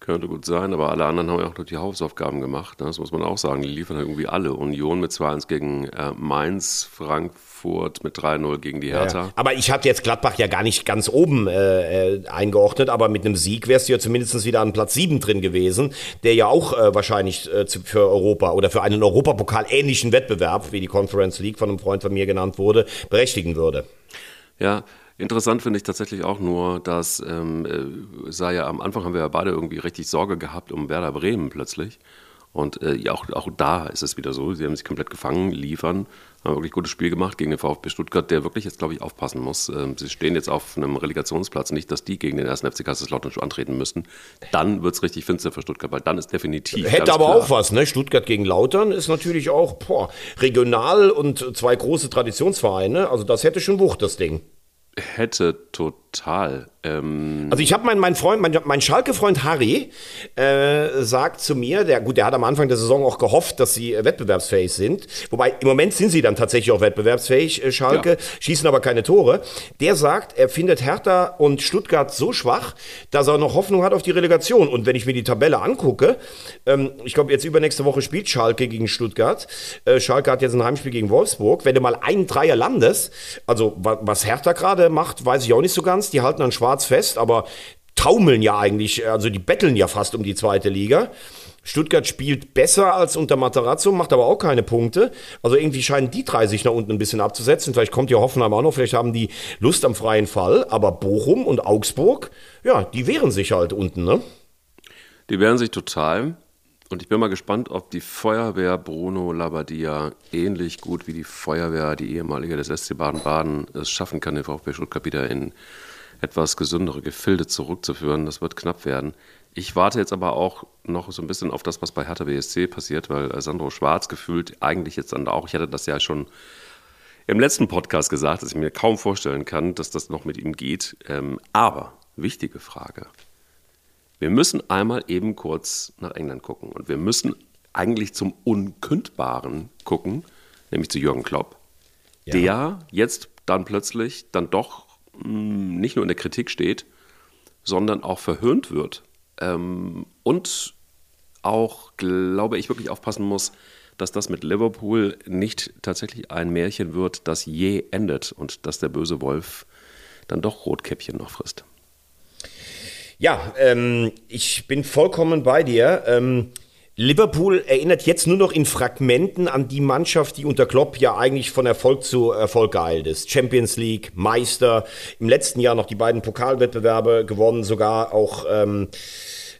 Könnte gut sein, aber alle anderen haben ja auch noch die Hausaufgaben gemacht. Ne? Das muss man auch sagen. Die liefern irgendwie alle. Union mit 2-1 gegen äh, Mainz, Frankfurt mit 3-0 gegen die Hertha. Ja, aber ich hatte jetzt Gladbach ja gar nicht ganz oben äh, äh eingeordnet, aber mit einem Sieg wärst du ja zumindest wieder an Platz 7 drin gewesen, der ja auch äh, wahrscheinlich äh, für Europa oder für einen Europapokal ähnlichen Wettbewerb, wie die Conference League von einem Freund von mir genannt wurde, berechtigen würde. Ja, Interessant finde ich tatsächlich auch nur, dass ähm, äh, sei ja am Anfang haben wir ja beide irgendwie richtig Sorge gehabt um Werder Bremen plötzlich. Und äh, auch, auch da ist es wieder so, sie haben sich komplett gefangen, liefern, haben wirklich gutes Spiel gemacht gegen den VfB Stuttgart, der wirklich jetzt, glaube ich, aufpassen muss. Ähm, sie stehen jetzt auf einem Relegationsplatz, nicht, dass die gegen den ersten FC Kaiserslautern schon antreten müssen. Dann wird es richtig finster für Stuttgart, weil dann ist definitiv. Hätte aber klar, auch was, ne? Stuttgart gegen Lautern ist natürlich auch boah, regional und zwei große Traditionsvereine. Also das hätte schon Wucht, das Ding hätte total. Ähm also ich habe meinen mein Freund, mein, mein Schalke-Freund Harry äh, sagt zu mir, der gut, der hat am Anfang der Saison auch gehofft, dass sie äh, wettbewerbsfähig sind. Wobei im Moment sind sie dann tatsächlich auch wettbewerbsfähig, äh, Schalke, ja. schießen aber keine Tore. Der sagt, er findet Hertha und Stuttgart so schwach, dass er noch Hoffnung hat auf die Relegation. Und wenn ich mir die Tabelle angucke, ähm, ich glaube jetzt übernächste Woche spielt Schalke gegen Stuttgart. Äh, Schalke hat jetzt ein Heimspiel gegen Wolfsburg. Wenn du mal einen Dreier landest, also was Hertha gerade macht, weiß ich auch nicht so ganz. Die halten an Schwarz fest, aber taumeln ja eigentlich, also die betteln ja fast um die zweite Liga. Stuttgart spielt besser als unter Materazzo, macht aber auch keine Punkte. Also irgendwie scheinen die drei sich nach unten ein bisschen abzusetzen. Vielleicht kommt ja Hoffenheim auch noch, vielleicht haben die Lust am freien Fall. Aber Bochum und Augsburg, ja, die wehren sich halt unten, ne? Die wehren sich total. Und ich bin mal gespannt, ob die Feuerwehr Bruno Labbadia ähnlich gut wie die Feuerwehr, die ehemalige des SC Baden-Baden, es schaffen kann, den VfB Stuttgart wieder in etwas gesündere Gefilde zurückzuführen. Das wird knapp werden. Ich warte jetzt aber auch noch so ein bisschen auf das, was bei Hertha BSC passiert, weil Sandro Schwarz gefühlt eigentlich jetzt dann auch, ich hatte das ja schon im letzten Podcast gesagt, dass ich mir kaum vorstellen kann, dass das noch mit ihm geht. Ähm, aber, wichtige Frage, wir müssen einmal eben kurz nach England gucken und wir müssen eigentlich zum Unkündbaren gucken, nämlich zu Jürgen Klopp, ja. der jetzt dann plötzlich dann doch nicht nur in der Kritik steht, sondern auch verhöhnt wird ähm, und auch, glaube ich, wirklich aufpassen muss, dass das mit Liverpool nicht tatsächlich ein Märchen wird, das je endet und dass der böse Wolf dann doch Rotkäppchen noch frisst. Ja, ähm, ich bin vollkommen bei dir. Ähm, Liverpool erinnert jetzt nur noch in Fragmenten an die Mannschaft, die unter Klopp ja eigentlich von Erfolg zu Erfolg geeilt ist. Champions League, Meister, im letzten Jahr noch die beiden Pokalwettbewerbe gewonnen, sogar auch ähm,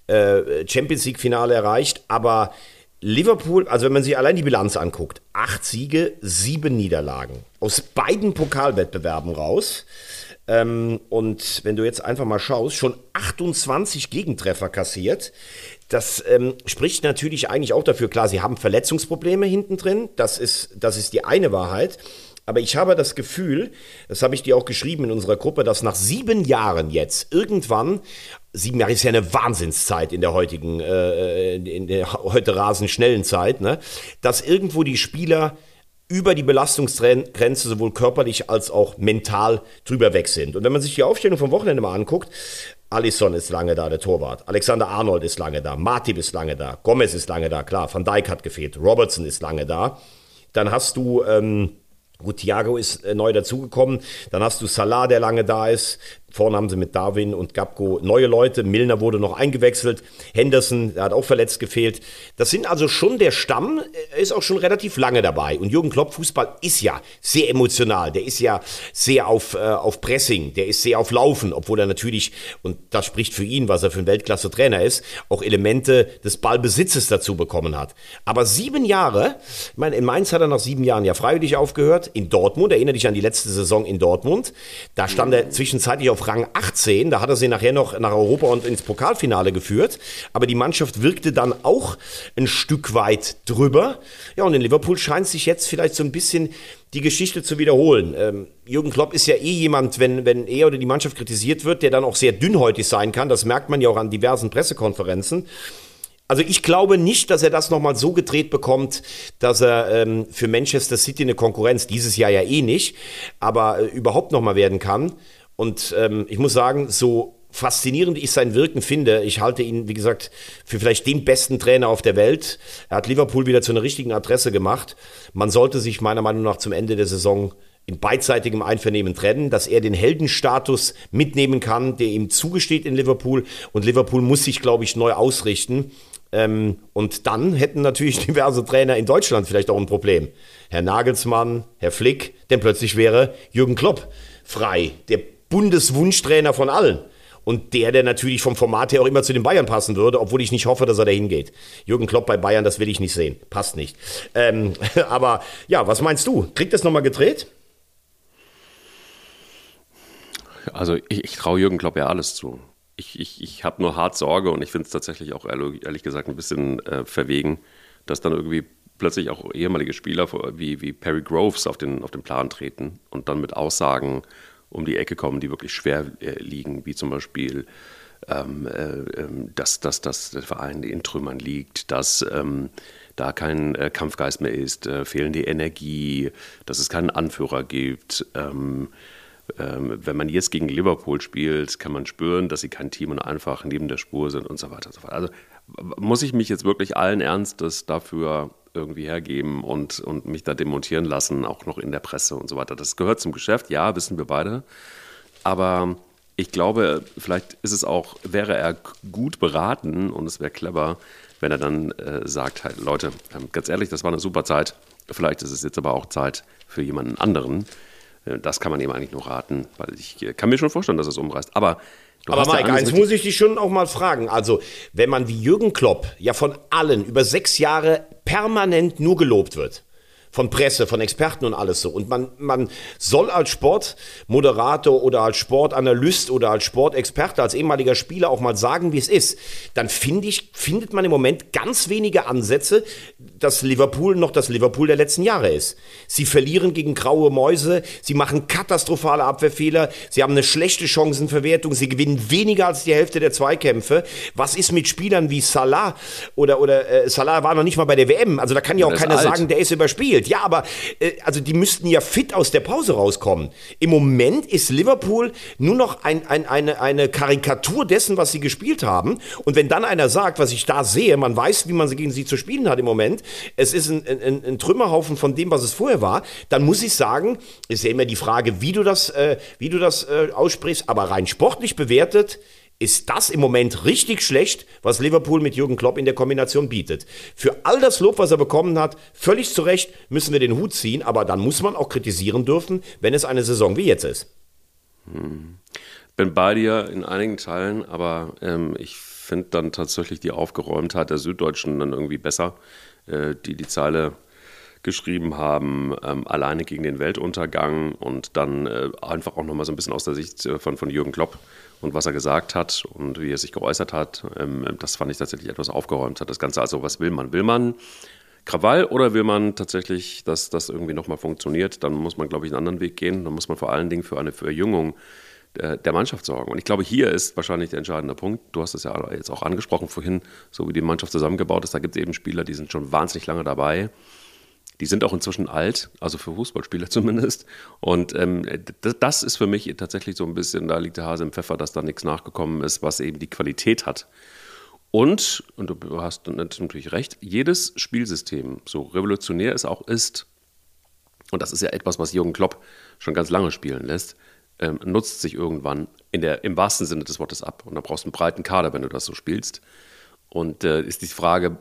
äh, Champions League-Finale erreicht. Aber Liverpool, also wenn man sich allein die Bilanz anguckt, acht Siege, sieben Niederlagen. Aus beiden Pokalwettbewerben raus. Ähm, und wenn du jetzt einfach mal schaust, schon 28 Gegentreffer kassiert. Das ähm, spricht natürlich eigentlich auch dafür, klar, sie haben Verletzungsprobleme hinten drin. Das ist, das ist die eine Wahrheit. Aber ich habe das Gefühl, das habe ich dir auch geschrieben in unserer Gruppe, dass nach sieben Jahren jetzt irgendwann, sieben Jahre ist ja eine Wahnsinnszeit in der heutigen, äh, in der (laughs) heute rasend schnellen Zeit, ne, dass irgendwo die Spieler über die Belastungsgrenze sowohl körperlich als auch mental drüber weg sind. Und wenn man sich die Aufstellung vom Wochenende mal anguckt, Alisson ist lange da, der Torwart. Alexander Arnold ist lange da. Martip ist lange da. Gomez ist lange da, klar. Van Dijk hat gefehlt. Robertson ist lange da. Dann hast du, ähm, gut, Thiago ist äh, neu dazugekommen. Dann hast du Salah, der lange da ist. Vorne haben sie mit Darwin und Gabko neue Leute. Milner wurde noch eingewechselt. Henderson, der hat auch verletzt gefehlt. Das sind also schon der Stamm, ist auch schon relativ lange dabei. Und Jürgen Klopp, Fußball ist ja sehr emotional. Der ist ja sehr auf, äh, auf Pressing. Der ist sehr auf Laufen, obwohl er natürlich, und das spricht für ihn, was er für ein Weltklasse-Trainer ist, auch Elemente des Ballbesitzes dazu bekommen hat. Aber sieben Jahre, ich meine, in Mainz hat er nach sieben Jahren ja freiwillig aufgehört. In Dortmund, erinnere dich an die letzte Saison in Dortmund. Da stand er zwischenzeitlich auf auf Rang 18. Da hat er sie nachher noch nach Europa und ins Pokalfinale geführt. Aber die Mannschaft wirkte dann auch ein Stück weit drüber. Ja, und in Liverpool scheint sich jetzt vielleicht so ein bisschen die Geschichte zu wiederholen. Ähm, Jürgen Klopp ist ja eh jemand, wenn, wenn er oder die Mannschaft kritisiert wird, der dann auch sehr dünnhäutig sein kann. Das merkt man ja auch an diversen Pressekonferenzen. Also ich glaube nicht, dass er das nochmal so gedreht bekommt, dass er ähm, für Manchester City eine Konkurrenz, dieses Jahr ja eh nicht, aber äh, überhaupt nochmal werden kann. Und ähm, ich muss sagen, so faszinierend ich sein Wirken finde, ich halte ihn, wie gesagt, für vielleicht den besten Trainer auf der Welt. Er hat Liverpool wieder zu einer richtigen Adresse gemacht. Man sollte sich meiner Meinung nach zum Ende der Saison in beidseitigem Einvernehmen trennen, dass er den Heldenstatus mitnehmen kann, der ihm zugesteht in Liverpool. Und Liverpool muss sich, glaube ich, neu ausrichten. Ähm, und dann hätten natürlich (laughs) diverse Trainer in Deutschland vielleicht auch ein Problem. Herr Nagelsmann, Herr Flick, denn plötzlich wäre Jürgen Klopp frei, der Bundeswunschtrainer von allen. Und der, der natürlich vom Format her auch immer zu den Bayern passen würde, obwohl ich nicht hoffe, dass er da hingeht. Jürgen Klopp bei Bayern, das will ich nicht sehen. Passt nicht. Ähm, (laughs) aber ja, was meinst du? Kriegt das nochmal gedreht? Also ich, ich traue Jürgen Klopp ja alles zu. Ich, ich, ich habe nur hart Sorge und ich finde es tatsächlich auch ehrlich gesagt ein bisschen äh, verwegen, dass dann irgendwie plötzlich auch ehemalige Spieler wie, wie Perry Groves auf den, auf den Plan treten und dann mit Aussagen um die Ecke kommen, die wirklich schwer äh, liegen, wie zum Beispiel, ähm, äh, ähm, dass, dass, dass der Verein in Trümmern liegt, dass ähm, da kein äh, Kampfgeist mehr ist, äh, fehlende Energie, dass es keinen Anführer gibt. Ähm, ähm, wenn man jetzt gegen Liverpool spielt, kann man spüren, dass sie kein Team und einfach neben der Spur sind und so weiter und so fort. Also muss ich mich jetzt wirklich allen Ernstes dafür irgendwie hergeben und, und mich da demontieren lassen, auch noch in der Presse und so weiter. Das gehört zum Geschäft, ja, wissen wir beide. Aber ich glaube, vielleicht ist es auch, wäre er gut beraten und es wäre clever, wenn er dann äh, sagt, halt, Leute, ähm, ganz ehrlich, das war eine super Zeit. Vielleicht ist es jetzt aber auch Zeit für jemanden anderen. Äh, das kann man ihm eigentlich nur raten, weil ich äh, kann mir schon vorstellen, dass es umreißt. Aber Du Aber Mike, ja eins muss ich dich schon auch mal fragen. Also, wenn man wie Jürgen Klopp ja von allen über sechs Jahre permanent nur gelobt wird, von Presse, von Experten und alles so. Und man, man soll als Sportmoderator oder als Sportanalyst oder als Sportexperte, als ehemaliger Spieler auch mal sagen, wie es ist. Dann finde ich, findet man im Moment ganz wenige Ansätze, dass Liverpool noch das Liverpool der letzten Jahre ist. Sie verlieren gegen graue Mäuse, sie machen katastrophale Abwehrfehler, sie haben eine schlechte Chancenverwertung, sie gewinnen weniger als die Hälfte der Zweikämpfe. Was ist mit Spielern wie Salah oder, oder äh, Salah war noch nicht mal bei der WM, also da kann ja auch keiner alt. sagen, der ist überspielt gespielt. Ja, aber äh, also die müssten ja fit aus der Pause rauskommen. Im Moment ist Liverpool nur noch ein, ein, eine, eine Karikatur dessen, was sie gespielt haben. Und wenn dann einer sagt, was ich da sehe, man weiß, wie man gegen sie zu spielen hat im Moment, es ist ein, ein, ein Trümmerhaufen von dem, was es vorher war, dann muss ich sagen, ist ja immer die Frage, wie du das, äh, wie du das äh, aussprichst, aber rein sportlich bewertet, ist das im Moment richtig schlecht, was Liverpool mit Jürgen Klopp in der Kombination bietet. Für all das Lob, was er bekommen hat, völlig zu Recht müssen wir den Hut ziehen, aber dann muss man auch kritisieren dürfen, wenn es eine Saison wie jetzt ist. Hm. Bin bei dir in einigen Teilen, aber ähm, ich finde dann tatsächlich die Aufgeräumtheit der Süddeutschen dann irgendwie besser, äh, die die Zeile geschrieben haben, ähm, alleine gegen den Weltuntergang und dann äh, einfach auch nochmal so ein bisschen aus der Sicht äh, von, von Jürgen Klopp und was er gesagt hat und wie er sich geäußert hat, ähm, das fand ich tatsächlich etwas aufgeräumt hat. Das Ganze, also was will man? Will man Krawall oder will man tatsächlich, dass das irgendwie nochmal funktioniert? Dann muss man, glaube ich, einen anderen Weg gehen. Dann muss man vor allen Dingen für eine Verjüngung der Mannschaft sorgen. Und ich glaube, hier ist wahrscheinlich der entscheidende Punkt. Du hast es ja jetzt auch angesprochen vorhin, so wie die Mannschaft zusammengebaut ist. Da gibt es eben Spieler, die sind schon wahnsinnig lange dabei die sind auch inzwischen alt, also für Fußballspieler (laughs) zumindest. Und ähm, das, ist für mich tatsächlich so ein bisschen, da liegt der Hase im Pfeffer, dass da nichts nachgekommen ist, was eben die Qualität hat. Und, und du hast natürlich recht, jedes Spielsystem, so revolutionär es auch ist, und das ist ja etwas, was Jürgen Klopp schon ganz lange spielen lässt, ähm, nutzt sich irgendwann in der, im wahrsten Sinne des Wortes ab. Und da brauchst du einen breiten Kader, wenn du das so spielst. Und äh, ist die Frage,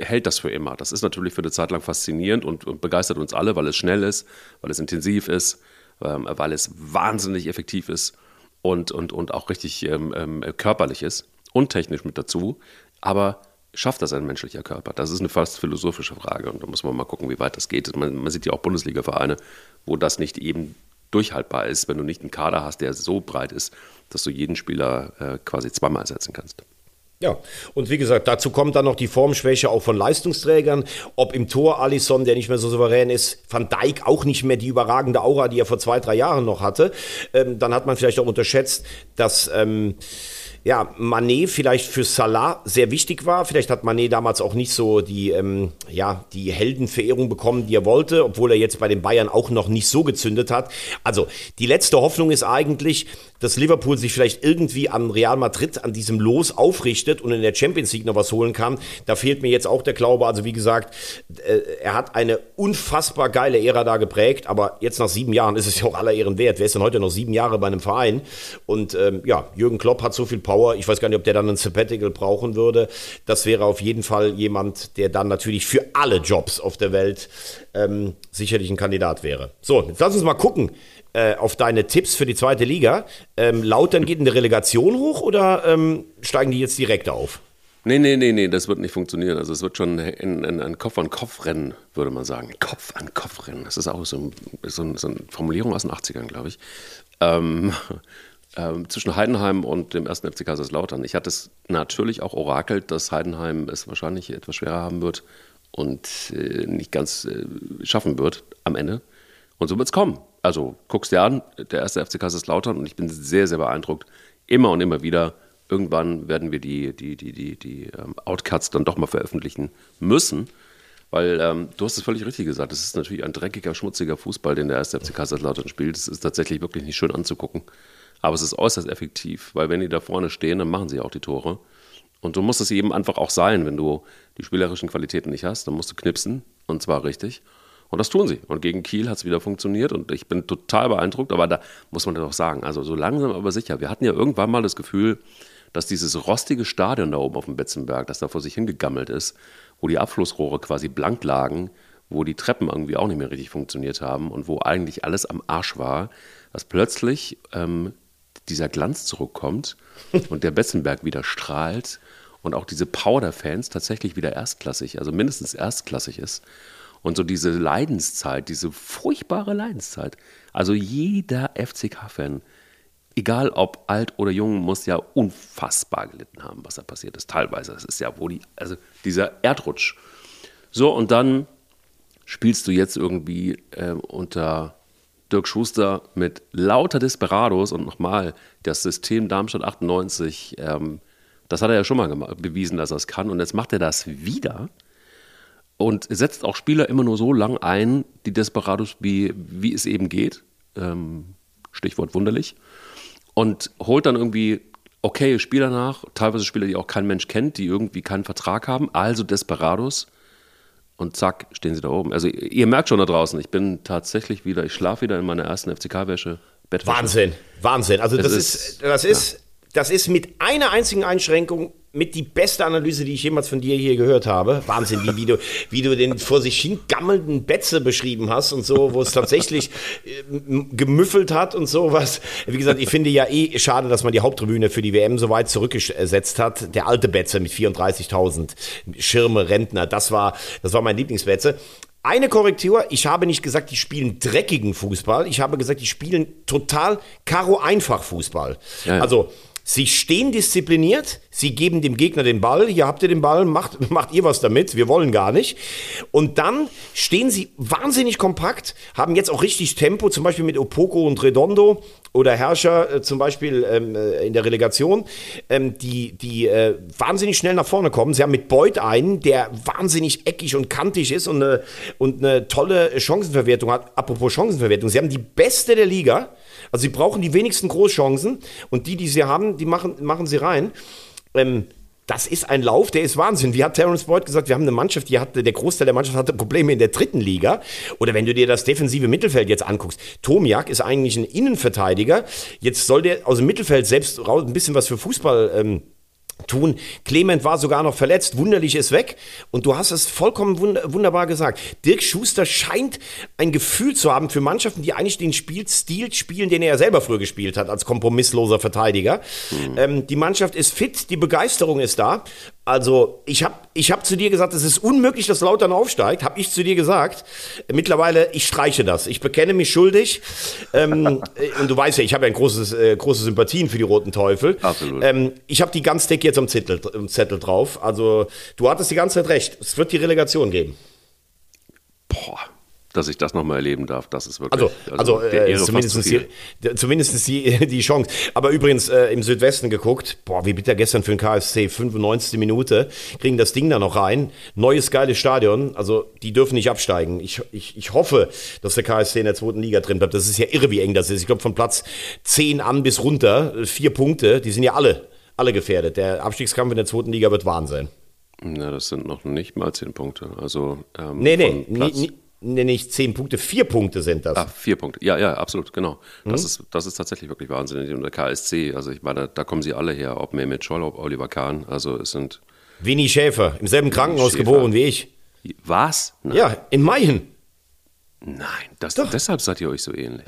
hält das für immer. Das ist natürlich für eine Zeit lang faszinierend und, und begeistert uns alle, weil es schnell ist, weil es intensiv ist, ähm, weil es wahnsinnig effektiv ist und, und, und auch richtig ähm, ähm, körperlich ist und technisch mit dazu. Aber schafft das ein menschlicher Körper? Das ist eine fast philosophische Frage und da muss man mal gucken, wie weit das geht. Man, man sieht ja auch Bundesliga-Vereine, wo das nicht eben durchhaltbar ist, wenn du nicht einen Kader hast, der so breit ist, dass du jeden Spieler äh, quasi zweimal ersetzen kannst. Ja, und wie gesagt, dazu kommt dann noch die Formschwäche auch von Leistungsträgern. Ob im Tor Alisson, der nicht mehr so souverän ist, Van Dijk auch nicht mehr die überragende Aura, die er vor zwei, drei Jahren noch hatte. Ähm, dann hat man vielleicht auch unterschätzt, dass ähm, ja, Manet vielleicht für Salah sehr wichtig war. Vielleicht hat Manet damals auch nicht so die, ähm, ja, die Heldenverehrung bekommen, die er wollte, obwohl er jetzt bei den Bayern auch noch nicht so gezündet hat. Also die letzte Hoffnung ist eigentlich, dass Liverpool sich vielleicht irgendwie an Real Madrid, an diesem Los aufrichtet und in der Champions League noch was holen kann. Da fehlt mir jetzt auch der Glaube. Also wie gesagt, äh, er hat eine unfassbar geile Ära da geprägt, aber jetzt nach sieben Jahren ist es ja auch aller Ehren wert. Wer ist denn heute noch sieben Jahre bei einem Verein? Und ähm, ja, Jürgen Klopp hat so viel Power. Ich weiß gar nicht, ob der dann ein Sabbatical brauchen würde. Das wäre auf jeden Fall jemand, der dann natürlich für alle Jobs auf der Welt ähm, sicherlich ein Kandidat wäre. So, jetzt lass uns mal gucken, äh, auf deine Tipps für die zweite Liga. Ähm, Lautern geht in der Relegation hoch oder ähm, steigen die jetzt direkt auf? Nee, nee, nee, nee, das wird nicht funktionieren. Also es wird schon ein, ein, ein Kopf-an-Kopf-Rennen, würde man sagen. Kopf-an-Kopf-Rennen. Das ist auch so, so, so, eine Formulierung aus den 80ern, glaube ich. Ähm, ähm, zwischen Heidenheim und dem ersten FC Kaiserslautern. Ich hatte es natürlich auch orakelt, dass Heidenheim es wahrscheinlich etwas schwerer haben wird und äh, nicht ganz äh, schaffen wird am Ende. Und so wird es kommen. Also guckst dir an, der erste FC Kaiserslautern und ich bin sehr, sehr beeindruckt. Immer und immer wieder. Irgendwann werden wir die, die, die, die, die ähm, Outcuts dann doch mal veröffentlichen müssen. Weil ähm, du hast es völlig richtig gesagt, es ist natürlich ein dreckiger, schmutziger Fußball, den der erste FC Kaiserslautern spielt. Es ist tatsächlich wirklich nicht schön anzugucken. Aber es ist äußerst effektiv, weil wenn die da vorne stehen, dann machen sie auch die Tore. Und so muss es eben einfach auch sein, wenn du die spielerischen Qualitäten nicht hast, dann musst du knipsen und zwar richtig. Und das tun sie. Und gegen Kiel hat es wieder funktioniert und ich bin total beeindruckt. Aber da muss man doch sagen, also so langsam aber sicher. Wir hatten ja irgendwann mal das Gefühl, dass dieses rostige Stadion da oben auf dem Betzenberg, das da vor sich hingegammelt ist, wo die Abflussrohre quasi blank lagen, wo die Treppen irgendwie auch nicht mehr richtig funktioniert haben und wo eigentlich alles am Arsch war, dass plötzlich ähm, dieser Glanz zurückkommt und der Betzenberg wieder strahlt und auch diese Powder-Fans tatsächlich wieder erstklassig, also mindestens erstklassig ist. Und so diese Leidenszeit, diese furchtbare Leidenszeit. Also jeder FCK-Fan, egal ob alt oder jung, muss ja unfassbar gelitten haben, was da passiert ist. Teilweise. Das ist ja, wo die, also dieser Erdrutsch. So, und dann spielst du jetzt irgendwie äh, unter Dirk Schuster mit lauter Desperados und nochmal das System Darmstadt 98. Ähm, das hat er ja schon mal bewiesen, dass er es kann. Und jetzt macht er das wieder und setzt auch Spieler immer nur so lang ein, die Desperados, wie, wie es eben geht. Ähm, Stichwort wunderlich. Und holt dann irgendwie okay Spieler nach, teilweise Spieler, die auch kein Mensch kennt, die irgendwie keinen Vertrag haben, also Desperados. Und zack, stehen sie da oben. Also ihr merkt schon da draußen, ich bin tatsächlich wieder, ich schlafe wieder in meiner ersten FCK-Wäsche. Wahnsinn, Wahnsinn. Also das ist, ist, das ist, ja. das ist mit einer einzigen Einschränkung mit die beste Analyse, die ich jemals von dir hier gehört habe. Wahnsinn, wie, wie, du, wie du den vor sich hin gammelnden Betze beschrieben hast und so, wo es tatsächlich äh, gemüffelt hat und sowas. Wie gesagt, ich finde ja eh schade, dass man die Haupttribüne für die WM so weit zurückgesetzt hat. Der alte Betze mit 34.000 Schirme, Rentner, das war, das war mein Lieblingsbetze. Eine Korrektur, ich habe nicht gesagt, die spielen dreckigen Fußball. Ich habe gesagt, die spielen total Karo-Einfach Fußball. Ja, ja. Also, Sie stehen diszipliniert, sie geben dem Gegner den Ball, hier habt ihr den Ball, macht, (laughs) macht ihr was damit, wir wollen gar nicht. Und dann stehen sie wahnsinnig kompakt, haben jetzt auch richtig Tempo, zum Beispiel mit Opoko und Redondo oder Herrscher äh, zum Beispiel ähm, äh, in der Relegation, ähm, die, die äh, wahnsinnig schnell nach vorne kommen. Sie haben mit Beuth einen, der wahnsinnig eckig und kantig ist und eine, und eine tolle Chancenverwertung hat. Apropos Chancenverwertung, sie haben die beste der Liga also sie brauchen die wenigsten Großchancen und die, die sie haben, die machen, machen sie rein. Ähm, das ist ein Lauf, der ist Wahnsinn. Wie hat Terence Boyd gesagt, wir haben eine Mannschaft, die hatte, der Großteil der Mannschaft hatte Probleme in der dritten Liga. Oder wenn du dir das defensive Mittelfeld jetzt anguckst, Tomiak ist eigentlich ein Innenverteidiger. Jetzt soll der aus dem Mittelfeld selbst ein bisschen was für Fußball ähm, tun. Clement war sogar noch verletzt, wunderlich ist weg. Und du hast es vollkommen wund wunderbar gesagt. Dirk Schuster scheint ein Gefühl zu haben für Mannschaften, die eigentlich den Spielstil spielen, den er ja selber früher gespielt hat, als kompromissloser Verteidiger. Mhm. Ähm, die Mannschaft ist fit, die Begeisterung ist da. Also, ich habe ich hab zu dir gesagt, es ist unmöglich, dass Lautern aufsteigt. Habe ich zu dir gesagt. Mittlerweile, ich streiche das. Ich bekenne mich schuldig. ähm, (laughs) äh, und du weißt ja, ich habe ja ein großes, äh, große Sympathien für die Roten Teufel. Absolut. Ähm, ich habe die ganz dick jetzt am Zettel, am Zettel drauf. Also, du hattest die ganze Zeit recht. Es wird die Relegation geben. Boah, dass ich das nochmal erleben darf. Das ist wirklich. Also, also, also äh, zumindest, die, zumindest die, die Chance. Aber übrigens äh, im Südwesten geguckt, boah, wie bitter gestern für den KSC, 95. Minute, kriegen das Ding da noch rein. Neues geiles Stadion, also die dürfen nicht absteigen. Ich, ich, ich hoffe, dass der KSC in der zweiten Liga drin bleibt. Das ist ja irre, wie eng das ist. Ich glaube, von Platz 10 an bis runter, vier Punkte, die sind ja alle, alle gefährdet. Der Abstiegskampf in der zweiten Liga wird Wahnsinn. Ja, das sind noch nicht mal zehn Punkte. Also, ähm, nee, nee, nie, nee, nicht zehn Punkte, vier Punkte sind das. Ah, vier Punkte. Ja, ja, absolut, genau. Das, mhm. ist, das ist tatsächlich wirklich wahnsinnig. Und der KSC, also ich meine, da kommen sie alle her, ob Mehmet Scholl, ob Oliver Kahn. Also es sind. Winnie Schäfer, im selben Krankenhaus Schäfer. geboren wie ich. Was? Nein. Ja, in Mayen. Nein, das, deshalb seid ihr euch so ähnlich. (laughs)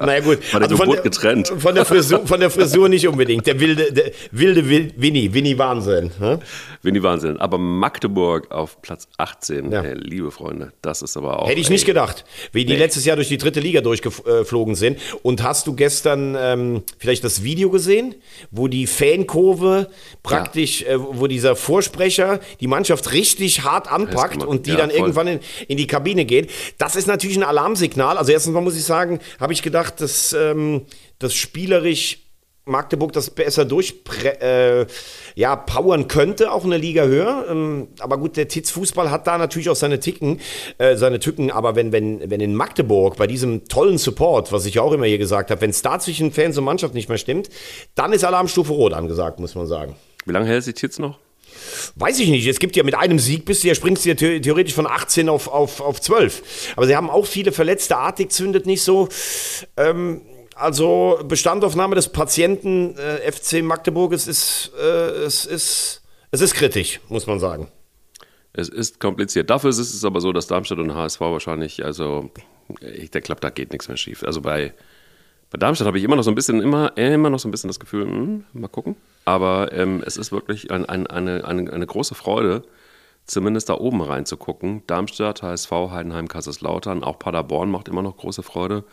naja gut, War also von, der, getrennt. Von, der Frisur, von der Frisur nicht unbedingt. Der wilde, der wilde Winnie, Winnie Wahnsinn. Hm? Winnie Wahnsinn. Aber Magdeburg auf Platz 18, ja. ey, liebe Freunde, das ist aber auch... Hätte ich ey, nicht gedacht, wie die nee. letztes Jahr durch die dritte Liga durchgeflogen sind. Und hast du gestern ähm, vielleicht das Video gesehen, wo die Fankurve praktisch, ja. äh, wo dieser Vorsprecher die Mannschaft richtig hart anpackt und die ja, dann voll. irgendwann in, in die Kabine geht. Das ist natürlich ein Alarmsignal. Also erstens mal muss ich sagen, habe ich gedacht, dass ähm, das spielerisch Magdeburg das besser durch äh, ja, powern könnte, auch in der Liga höher. Ähm, aber gut, der Titz Fußball hat da natürlich auch seine Ticken, äh, seine Tücken. Aber wenn, wenn, wenn in Magdeburg bei diesem tollen Support, was ich auch immer hier gesagt habe, wenn es da zwischen Fans und Mannschaft nicht mehr stimmt, dann ist Alarmstufe Rot angesagt, muss man sagen. Wie lange hält sich Titz noch? Weiß ich nicht. Es gibt ja mit einem Sieg bist du ja, springst du ja theoretisch von 18 auf, auf, auf 12. Aber sie haben auch viele Verletzte. Artig zündet nicht so. Ähm, also Bestandaufnahme des Patienten äh, FC Magdeburg, es ist, äh, es, ist, es ist kritisch, muss man sagen. Es ist kompliziert. Dafür ist es aber so, dass Darmstadt und HSV wahrscheinlich, also ich glaube, da geht nichts mehr schief. Also bei, bei Darmstadt habe ich immer noch so ein bisschen, immer, immer noch so ein bisschen das Gefühl, hm, mal gucken. Aber ähm, es ist wirklich ein, ein, eine, eine, eine große Freude, zumindest da oben reinzugucken. Darmstadt, HSV, Heidenheim, Kaiserslautern, auch Paderborn macht immer noch große Freude.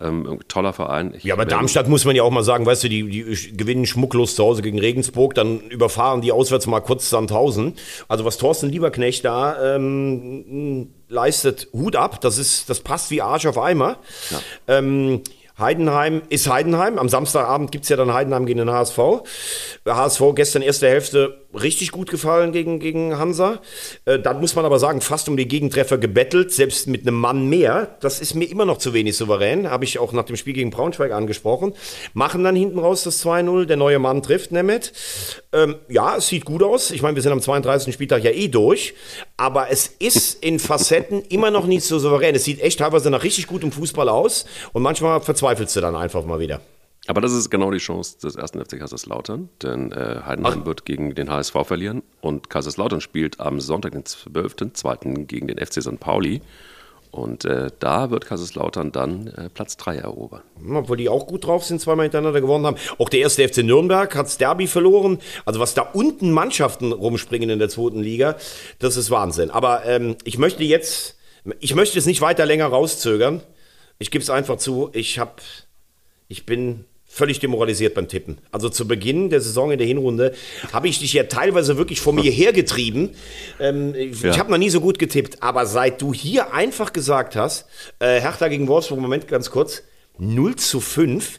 Ähm, toller Verein. Ich ja, aber Darmstadt muss man ja auch mal sagen, weißt du, die, die gewinnen schmucklos zu Hause gegen Regensburg, dann überfahren die auswärts mal kurz Sandhausen. Also was Thorsten Lieberknecht da ähm, leistet, Hut ab, das ist, das passt wie Arsch auf Eimer. Ja. Ähm, Heidenheim ist Heidenheim. Am Samstagabend gibt es ja dann Heidenheim gegen den HSV. HSV gestern erste Hälfte richtig gut gefallen gegen, gegen Hansa. Äh, dann muss man aber sagen, fast um die Gegentreffer gebettelt, selbst mit einem Mann mehr. Das ist mir immer noch zu wenig souverän. Habe ich auch nach dem Spiel gegen Braunschweig angesprochen. Machen dann hinten raus das 2-0. Der neue Mann trifft Nemeth. Ähm, ja, es sieht gut aus. Ich meine, wir sind am 32. Spieltag ja eh durch. Aber es ist in Facetten immer noch nicht so souverän. Es sieht echt teilweise nach richtig gutem Fußball aus. Und manchmal verzweifelst du dann einfach mal wieder. Aber das ist genau die Chance des ersten FC Kaiserslautern, denn äh, Heidenheim Ach. wird gegen den HSV verlieren und Kaiserslautern spielt am Sonntag, den 12.2. gegen den FC St. Pauli. Und äh, da wird Kaiserslautern dann äh, Platz 3 erobern. Obwohl die auch gut drauf sind, zweimal hintereinander gewonnen haben. Auch der erste FC Nürnberg hat das Derby verloren. Also was da unten Mannschaften rumspringen in der zweiten Liga, das ist Wahnsinn. Aber ähm, ich möchte jetzt, ich möchte es nicht weiter länger rauszögern. Ich gebe es einfach zu, ich habe, ich bin völlig demoralisiert beim Tippen. Also zu Beginn der Saison in der Hinrunde habe ich dich ja teilweise wirklich vor mir (laughs) hergetrieben. Ähm, ich ja. habe noch nie so gut getippt, aber seit du hier einfach gesagt hast, äh, Hertha gegen Wolfsburg, Moment ganz kurz, 0 zu 5.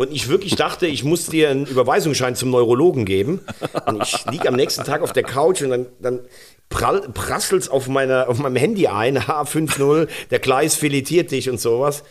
Und ich wirklich dachte, ich muss dir einen Überweisungsschein zum Neurologen geben. Und ich liege am nächsten Tag auf der Couch und dann, dann prasselt es auf, auf meinem Handy ein, (laughs) H50, der Kleis filetiert dich und sowas.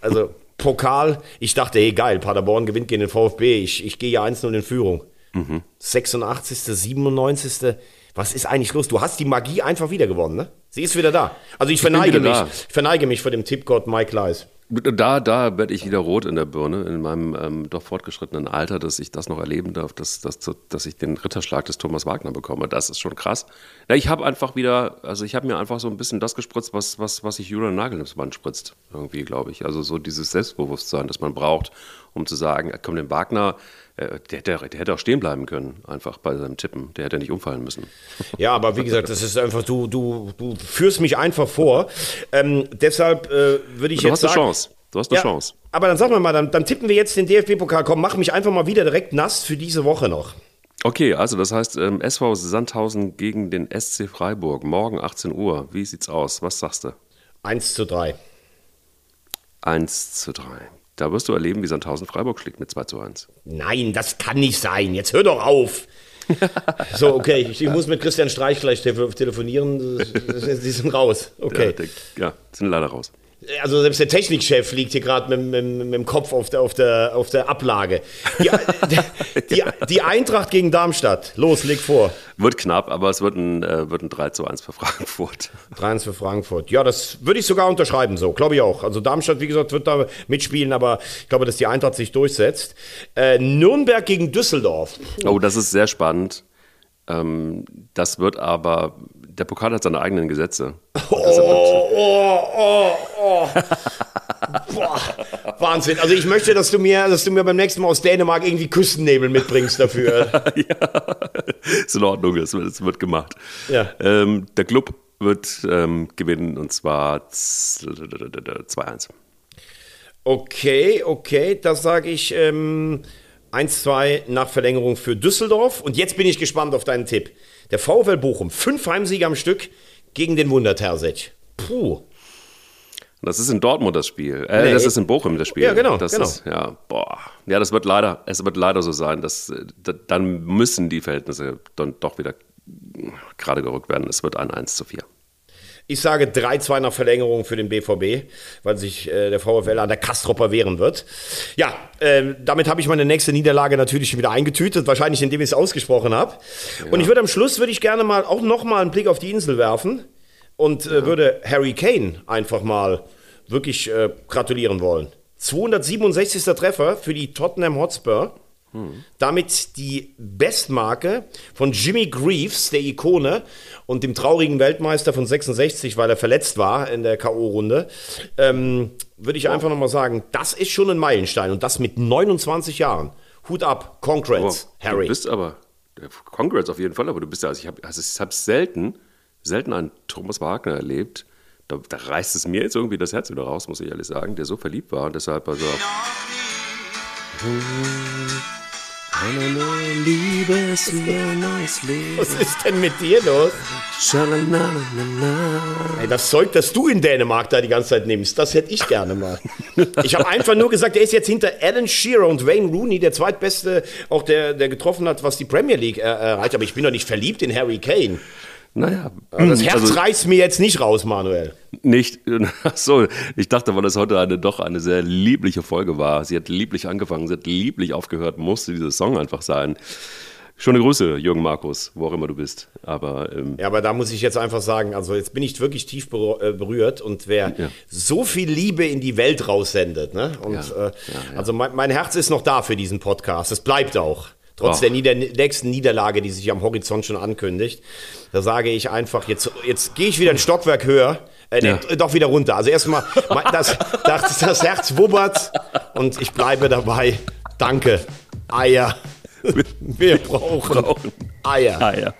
Also Pokal. Ich dachte, hey geil, Paderborn gewinnt gegen den VfB. Ich, ich gehe ja 1-0 in Führung. Mhm. 86., 97. Was ist eigentlich los? Du hast die Magie einfach wieder gewonnen, ne? Sie ist wieder da. Also ich, ich verneige mich. Ich verneige mich vor dem Tippgott Mike Leis. Da, da werde ich wieder rot in der Birne, in meinem ähm, doch fortgeschrittenen Alter, dass ich das noch erleben darf, dass, dass, dass ich den Ritterschlag des Thomas Wagner bekomme. Das ist schon krass. Ja, ich habe einfach wieder, also ich habe mir einfach so ein bisschen das gespritzt, was, was, was sich Julian Nagelsmann spritzt, irgendwie, glaube ich. Also so dieses Selbstbewusstsein, das man braucht, um zu sagen, komm, den Wagner, äh, der, der, der, hätte auch stehen bleiben können, einfach bei seinem Tippen. Der hätte nicht umfallen müssen. (laughs) Ja, aber wie gesagt, das ist einfach, du, du, du führst mich einfach vor. Ähm, deshalb äh, würde ich du jetzt hast sagen. Eine Chance. Du hast eine ja, Chance. Aber dann sag mal, dann, dann tippen wir jetzt den DFB-Pokal. Komm, mach mich einfach mal wieder direkt nass für diese Woche noch. Okay, also das heißt ähm, SV Sandhausen gegen den SC Freiburg. Morgen 18 Uhr. Wie sieht's aus? Was sagst du? 1 zu 3. 1 zu 3. Da wirst du erleben, wie Sandhausen Freiburg schlägt mit 2 zu 1. Nein, das kann nicht sein. Jetzt hör doch auf. (laughs) so, okay, ich, ich, muss mit Christian Streich gleich telefonieren. Sie sind raus. Okay. Ja, der, ja sind leider raus. Also selbst der Technikchef liegt hier gerade mit, mit, mit, dem Kopf auf der, auf der, auf der Ablage. Die, die, die, Eintracht gegen Darmstadt. Los, leg vor. Wird knapp, aber es wird ein, äh, wird ein 3 zu 1 für Frankfurt. 3 1 für Frankfurt. Ja, das würde ich sogar unterschreiben so, glaube ich auch. Also Darmstadt, wie gesagt, wird da mitspielen, aber ich glaube, dass die Eintracht sich durchsetzt. Äh, Nürnberg gegen Düsseldorf. Oh, das ist sehr spannend. Ähm, das wird aber der Pokal hat seine eigenen Gesetze. Oh, oh, oh, oh. Boah, Wahnsinn. Also ich möchte, dass du mir, dass du mir beim nächsten Mal aus Dänemark irgendwie Küstennebel mitbringst dafür. (laughs) ja, ist in Ordnung, das wird, wird gemacht. Ja. Ähm, der Club wird ähm, gewinnen und zwar 2-1. Okay, okay, das sage ich ähm, 1-2 nach Verlängerung für Düsseldorf. Und jetzt bin ich gespannt auf deinen Tipp. Der VfL Bochum, fünf Heimsiege am Stück gegen den Wunder Terzic. Puh. Das ist in Dortmund das Spiel. Äh, nee. Das ist in Bochum das Spiel. Ja, genau. Das genau. Ist, ja, boah. Ja, das wird leider, es wird leider so sein, dass dann müssen die Verhältnisse dann doch wieder gerade gerückt werden. Es wird ein 1 zu 4. Ich sage 3-2 nach Verlängerung für den BVB, weil sich äh, der VfL an der Kastropper wehren wird. Ja, äh, damit habe ich meine nächste Niederlage natürlich wieder eingetütet, wahrscheinlich indem ich es ausgesprochen habe. Ja. Und ich würde am Schluss, würde ich gerne mal auch nochmal einen Blick auf die Insel werfen und äh, würde Harry Kane einfach mal wirklich äh, gratulieren wollen. 267. Treffer für die Tottenham Hotspur. Damit die Bestmarke von Jimmy Greaves, der Ikone, und dem traurigen Weltmeister von 66, weil er verletzt war in der K.O.-Runde, ähm, würde ich einfach nochmal sagen, das ist schon ein Meilenstein und das mit 29 Jahren. Hut ab, Congrats, oh, Harry. Du bist aber, Congrats auf jeden Fall, aber du bist ja, also ich habe also hab selten, selten einen Thomas Wagner erlebt, da, da, reißt es mir jetzt irgendwie das Herz wieder raus, muss ich ehrlich sagen, der so verliebt war und deshalb also. Liebes, neues Leben. Was ist denn mit dir los? Ey, das Zeug, das du in Dänemark da die ganze Zeit nimmst, das hätte ich gerne mal. Ich habe einfach nur gesagt, er ist jetzt hinter Alan Shearer und Wayne Rooney, der zweitbeste, auch der, der getroffen hat, was die Premier League erreicht. Aber ich bin doch nicht verliebt in Harry Kane. Naja. Also das Herz also, reißt mir jetzt nicht raus, Manuel. Nicht. (laughs) So, ich dachte, weil das heute eine doch eine sehr liebliche Folge war. Sie hat lieblich angefangen, sie hat lieblich aufgehört, musste dieser Song einfach sein. Schöne Grüße, Jürgen Markus, wo auch immer du bist. Aber, ähm ja, aber da muss ich jetzt einfach sagen, also jetzt bin ich wirklich tief äh, berührt und wer ja. so viel Liebe in die Welt raussendet, ne? Und ja. Äh, also mein, mein Herz ist noch da für diesen Podcast. Es bleibt auch. Trotz Och. der Nieder nächsten Niederlage, die sich am Horizont schon ankündigt. Da sage ich einfach, jetzt, jetzt gehe ich wieder ein Stockwerk höher. Äh, ja. nee, doch wieder runter. Also erstmal, das, das, das Herz wubbert und ich bleibe dabei. Danke. Eier. Wir brauchen, Eier. Eier.